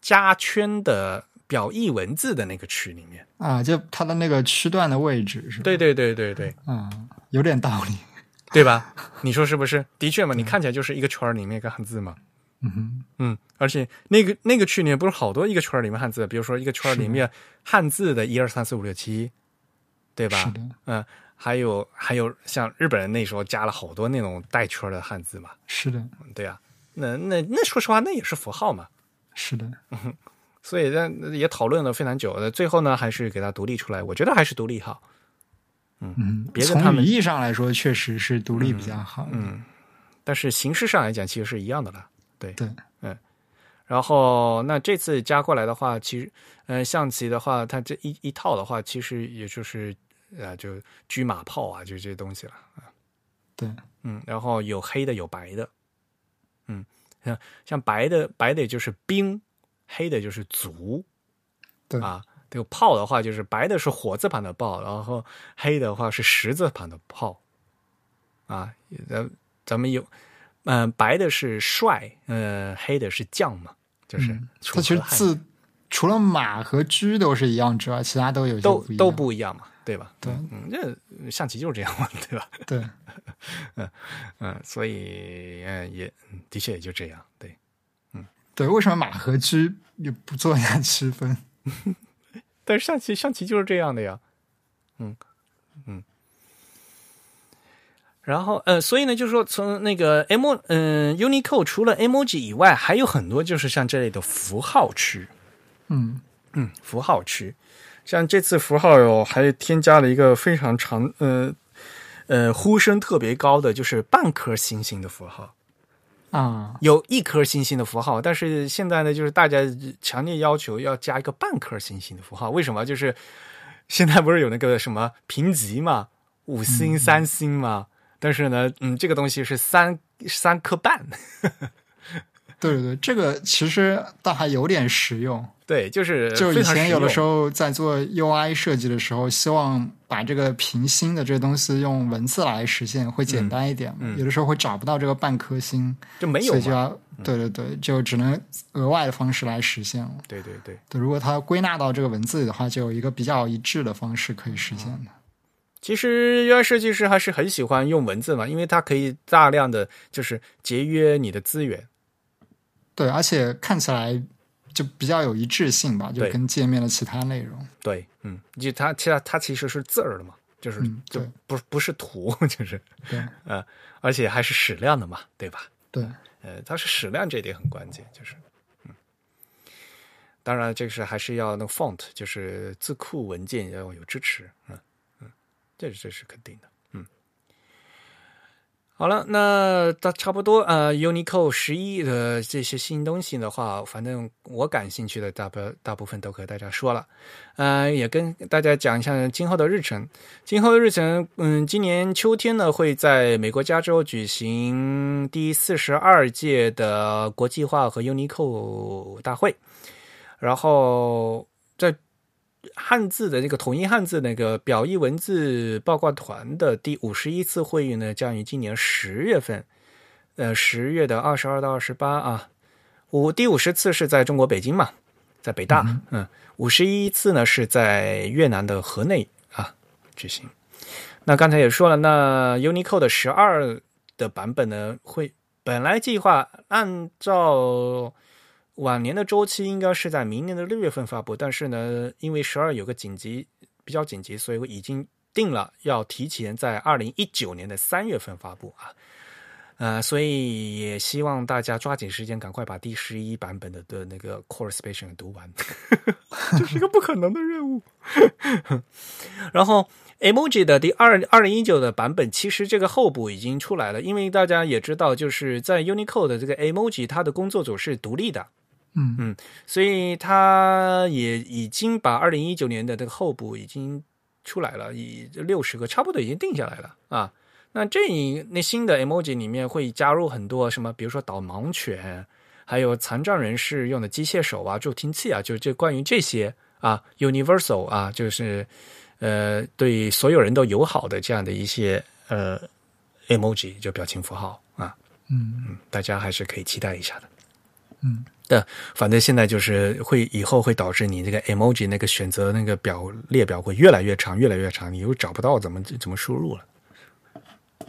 加圈的表意文字的那个区里面啊？就它的那个区段的位置是？对对对对对，嗯，有点道理，对吧？你说是不是？的确嘛，你看起来就是一个圈里面一个汉字嘛。嗯哼，嗯，而且那个那个区里面不是好多一个圈里面汉字，比如说一个圈里面汉字的一二三四五六七。对吧？嗯，还有还有，像日本人那时候加了好多那种带圈的汉字嘛。是的，对呀。那那那说实话，那也是符号嘛。是的。所以那也讨论了非常久，最后呢，还是给它独立出来。我觉得还是独立好。嗯，别从语义上来说，确实是独立比较好。嗯，但是形式上来讲，其实是一样的了。对对，嗯。然后那这次加过来的话，其实，嗯，象棋的话，它这一一套的话，其实也就是。啊，就车马炮啊，就这些东西了啊。对，嗯，然后有黑的，有白的，嗯，像像白的，白的就是兵，黑的就是卒，对啊。这个炮的话，就是白的是火字旁的炮，然后黑的话是十字旁的炮，啊，咱咱们有，嗯，白的是帅，嗯，黑的是将嘛，就是它其实字除了马和车都是一样之外，其他都有都都不一样嘛。对吧？对，嗯，这象棋就是这样嘛，对吧？对，嗯嗯，所以嗯也的确也就这样，对，嗯，对。为什么马和车也不做一下区分？但是象棋象棋就是这样的呀，嗯嗯。然后呃，所以呢，就是说从那个 M 嗯 Unicode 除了 emoji 以外，还有很多就是像这类的符号区，嗯嗯，符号区。像这次符号有，还添加了一个非常长，呃，呃，呼声特别高的，就是半颗星星的符号啊，有一颗星星的符号，但是现在呢，就是大家强烈要求要加一个半颗星星的符号，为什么？就是现在不是有那个什么评级嘛，五星、三星嘛，但是呢，嗯，这个东西是三三颗半。对对对，这个其实倒还有点实用。对，就是就以前有的时候在做 UI 设计的时候，希望把这个平心的这个东西用文字来实现，会简单一点。有的时候会找不到这个半颗星，就没有，所以就要对对对，就只能额外的方式来实现了。对对对，对，如果它归纳到这个文字里的话，就有一个比较一致的方式可以实现的。其实 UI 设计师还是很喜欢用文字嘛，因为它可以大量的就是节约你的资源。对，而且看起来。就比较有一致性吧，就跟界面的其他内容。对，嗯，就它其实它其实是字儿的嘛，就是就不不是图，就是对，呃，而且还是矢量的嘛，对吧？对，呃，它是矢量这一点很关键，就是嗯，当然这个是还是要那个 font，就是字库文件要有支持，嗯嗯，这这是肯定的，嗯。好了，那大差不多呃，Uniqlo 十一的这些新东西的话，反正我感兴趣的大部大部分都和大家说了，呃，也跟大家讲一下今后的日程。今后的日程，嗯，今年秋天呢会在美国加州举行第四十二届的国际化和 Uniqlo 大会，然后。汉字的那个统一汉字那个表意文字报告团的第五十一次会议呢，将于今年十月份，呃，十月的二十二到二十八啊，五第五十次是在中国北京嘛，在北大，嗯，五十一次呢是在越南的河内啊举行。那刚才也说了，那 Unicode 的十二的版本呢，会本来计划按照。往年的周期应该是在明年的六月份发布，但是呢，因为十二有个紧急，比较紧急，所以我已经定了要提前在二零一九年的三月份发布啊，呃，所以也希望大家抓紧时间，赶快把第十一版本的的那个 Core Special 读完，这是一个不可能的任务。然后 Emoji 的第二二零一九的版本，其实这个后补已经出来了，因为大家也知道，就是在 Unicode 的这个 Emoji，它的工作组是独立的。嗯嗯，所以他也已经把二零一九年的这个候补已经出来了，以六十个差不多已经定下来了啊。那这一那新的 emoji 里面会加入很多什么，比如说导盲犬，还有残障人士用的机械手啊、助听器啊，就这关于这些啊，universal 啊，就是呃对所有人都友好的这样的一些呃 emoji 就表情符号啊，嗯嗯，大家还是可以期待一下的，嗯。的，反正现在就是会以后会导致你这个 emoji 那个选择那个表列表会越来越长，越来越长，你又找不到怎么怎么输入了。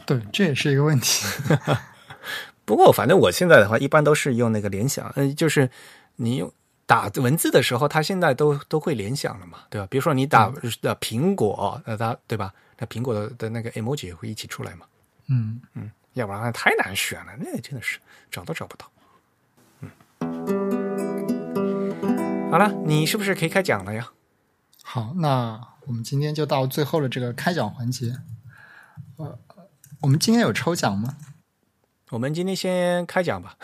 对，这也是一个问题。不过反正我现在的话，一般都是用那个联想，嗯，就是你用打文字的时候，它现在都都会联想了嘛，对吧？比如说你打的苹果，那它对吧？那苹果的的那个 emoji 也会一起出来嘛。嗯嗯，要不然太难选了，那真的是找都找不到。好了，你是不是可以开讲了呀？好，那我们今天就到最后的这个开讲环节。呃，我们今天有抽奖吗？我们今天先开奖吧。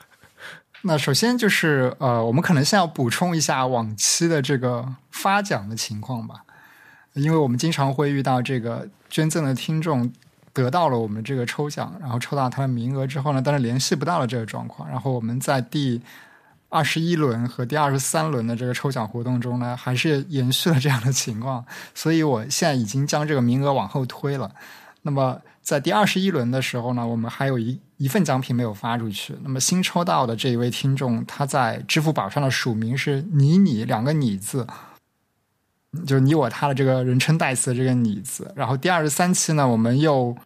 那首先就是呃，我们可能先要补充一下往期的这个发奖的情况吧，因为我们经常会遇到这个捐赠的听众得到了我们这个抽奖，然后抽到他的名额之后呢，但是联系不到了这个状况，然后我们在第。二十一轮和第二十三轮的这个抽奖活动中呢，还是延续了这样的情况，所以我现在已经将这个名额往后推了。那么在第二十一轮的时候呢，我们还有一一份奖品没有发出去。那么新抽到的这一位听众，他在支付宝上的署名是“你你”两个“你”字，就你我他的这个人称代词这个“你”字。然后第二十三期呢，我们又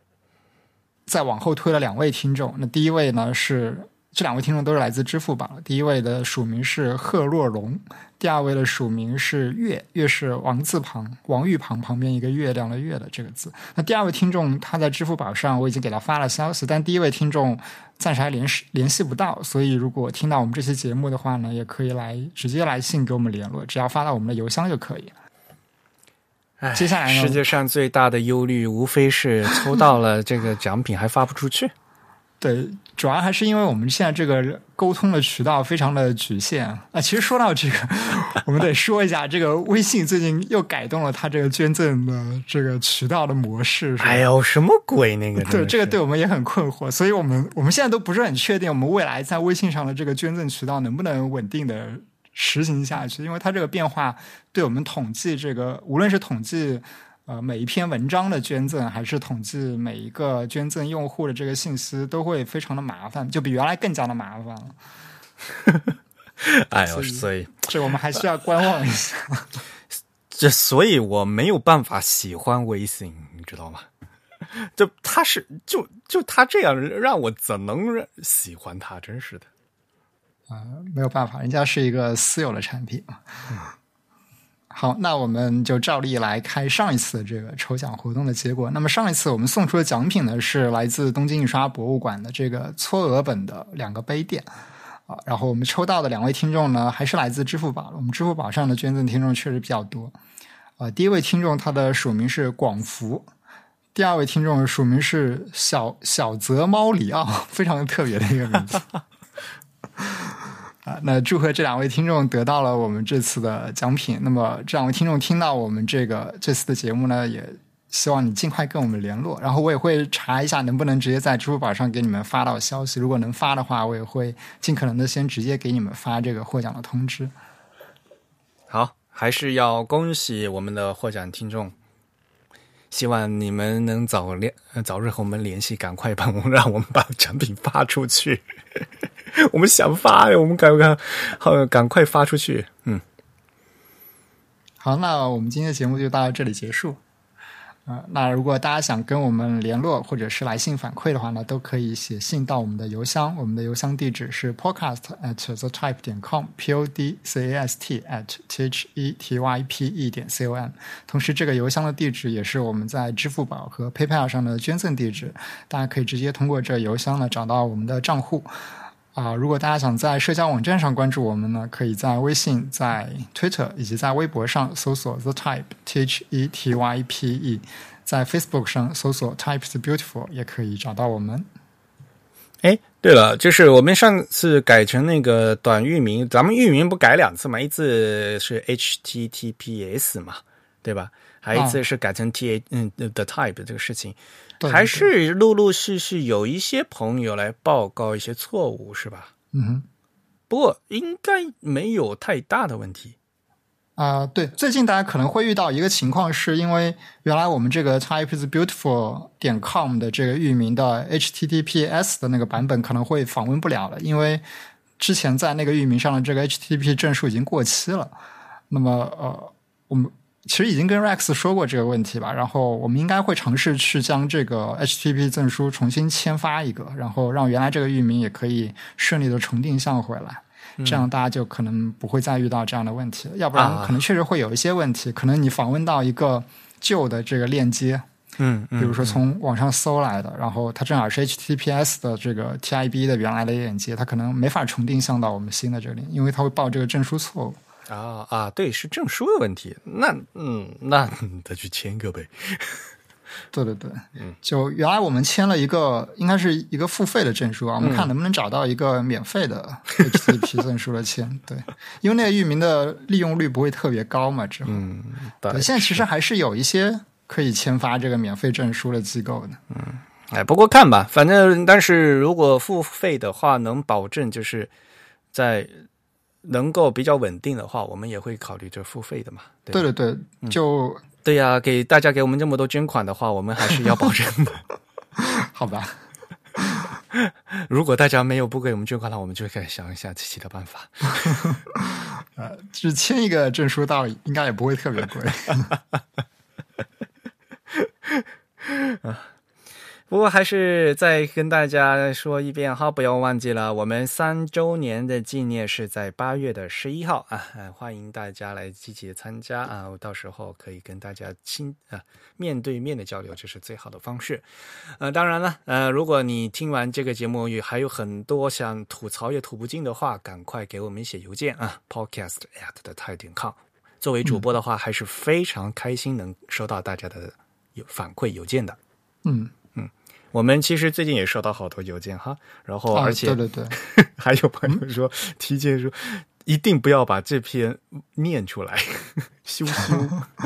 再往后推了两位听众。那第一位呢是。这两位听众都是来自支付宝。第一位的署名是贺若龙，第二位的署名是月，月是王字旁，王玉旁旁边一个月亮的月的这个字。那第二位听众他在支付宝上，我已经给他发了消息，但第一位听众暂时还联系联系不到。所以如果听到我们这期节目的话呢，也可以来直接来信给我们联络，只要发到我们的邮箱就可以。接下来呢？世界上最大的忧虑无非是抽到了这个奖品还发不出去。对，主要还是因为我们现在这个沟通的渠道非常的局限啊。其实说到这个，我们得说一下，这个微信最近又改动了它这个捐赠的这个渠道的模式。哎呦，什么鬼那个？对，这个对我们也很困惑，所以我们我们现在都不是很确定，我们未来在微信上的这个捐赠渠道能不能稳定的实行下去，因为它这个变化对我们统计这个，无论是统计。呃，每一篇文章的捐赠，还是统计每一个捐赠用户的这个信息，都会非常的麻烦，就比原来更加的麻烦了。哎呦，所以这我们还是要观望一下。这，所以我没有办法喜欢微信，你知道吗？就他是，就就他这样让我怎能喜欢他？真是的。啊，没有办法，人家是一个私有的产品嘛。好，那我们就照例来开上一次这个抽奖活动的结果。那么上一次我们送出的奖品呢，是来自东京印刷博物馆的这个搓额本的两个杯垫啊。然后我们抽到的两位听众呢，还是来自支付宝。我们支付宝上的捐赠听众确实比较多啊。第一位听众他的署名是广福，第二位听众署名是小小泽猫里奥，非常特别的一个名字。啊，那祝贺这两位听众得到了我们这次的奖品。那么这两位听众听到我们这个这次的节目呢，也希望你尽快跟我们联络。然后我也会查一下能不能直接在支付宝上给你们发到消息。如果能发的话，我也会尽可能的先直接给你们发这个获奖的通知。好，还是要恭喜我们的获奖听众。希望你们能早联早日和我们联系，赶快帮我们让我们把产品发出去。我们想发，我们赶快好赶快发出去。嗯，好，那我们今天的节目就到这里结束。呃，那如果大家想跟我们联络或者是来信反馈的话呢，都可以写信到我们的邮箱，我们的邮箱地址是 podcast at the type 点 com，p o d c a s t at t h e t y p e 点 c o m。同时，这个邮箱的地址也是我们在支付宝和 PayPal 上的捐赠地址，大家可以直接通过这邮箱呢找到我们的账户。啊，如果大家想在社交网站上关注我们呢，可以在微信、在 Twitter 以及在微博上搜索 The Type T H E T Y P E，在 Facebook 上搜索 Type is Beautiful 也可以找到我们。哎，对了，就是我们上次改成那个短域名，咱们域名不改两次嘛？一次是 HTTPS 嘛，对吧？还一次是改成 T A 嗯 The Type 这个事情。还是陆陆续续有一些朋友来报告一些错误，是吧？嗯哼，不过应该没有太大的问题。啊，对，最近大家可能会遇到一个情况，是因为原来我们这个 type is beautiful 点 com 的这个域名的 HTTPS 的那个版本可能会访问不了了，因为之前在那个域名上的这个 HTTP 证书已经过期了。那么，呃，我们。其实已经跟 Rex 说过这个问题吧，然后我们应该会尝试去将这个 HTTP 证书重新签发一个，然后让原来这个域名也可以顺利的重定向回来，这样大家就可能不会再遇到这样的问题了。要不然可能确实会有一些问题，可能你访问到一个旧的这个链接，嗯，比如说从网上搜来的，然后它正好是 HTTPS 的这个 TIB 的原来的链接，它可能没法重定向到我们新的这里，因为它会报这个证书错误。啊啊，对，是证书的问题。那嗯，那再去签个呗。对 对对，嗯，就原来我们签了一个，应该是一个付费的证书啊。我们看能不能找到一个免费的 HTTP 证书的签。对，因为那个域名的利用率不会特别高嘛。之后，嗯，对，现在其实还是有一些可以签发这个免费证书的机构的。嗯，哎，不过看吧，反正但是如果付费的话，能保证就是在。能够比较稳定的话，我们也会考虑这付费的嘛。对对对，就对呀，给大家给我们这么多捐款的话，我们还是要保证的。好吧，如果大家没有不给我们捐款的话，我们就可以想一下其他办法。呃，只签一个证书到，应该也不会特别贵。啊。不过还是再跟大家说一遍哈，不要忘记了，我们三周年的纪念是在八月的十一号啊，欢迎大家来积极参加啊，我到时候可以跟大家亲啊面对面的交流，这是最好的方式。呃，当然了，呃，如果你听完这个节目也还有很多想吐槽也吐不尽的话，赶快给我们写邮件啊，podcast at 的泰点 com。作为主播的话，还是非常开心能收到大家的有反馈邮件的。嗯。我们其实最近也收到好多邮件哈，然后而且对对对，还有朋友说提前说一定不要把这篇念出来，羞羞。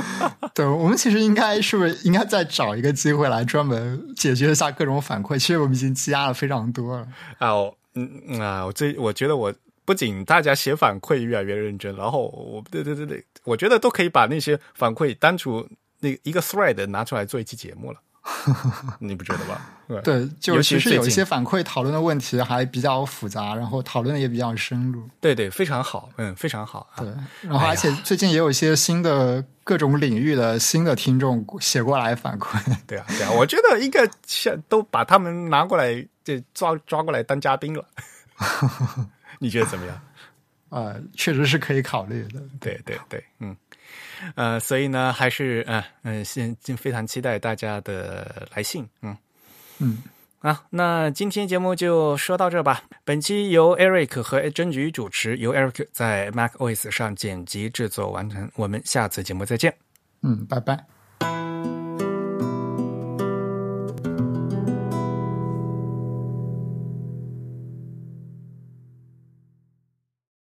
对我们其实应该是不是应该再找一个机会来专门解决一下各种反馈？其实我们已经积压了非常多了啊，嗯啊，我最我觉得我不仅大家写反馈越来越认真，然后我对对对对，我觉得都可以把那些反馈单独那一个 thread 拿出来做一期节目了。你不觉得吧？对，就其实有一些反馈讨论的问题还比较复杂，然后讨论的也比较深入。对对，非常好，嗯，非常好。对，然后而且最近也有一些新的各种领域的新的听众写过来反馈。对啊，对啊，我觉得应该都把他们拿过来，就抓抓过来当嘉宾了。你觉得怎么样？啊，确实是可以考虑的。对对对，嗯。呃，所以呢，还是嗯嗯，现非常期待大家的来信，嗯嗯，啊，那今天节目就说到这吧。本期由 Eric 和真菊主持，由 Eric 在 Mac OS 上剪辑制作完成。我们下次节目再见，嗯，拜拜。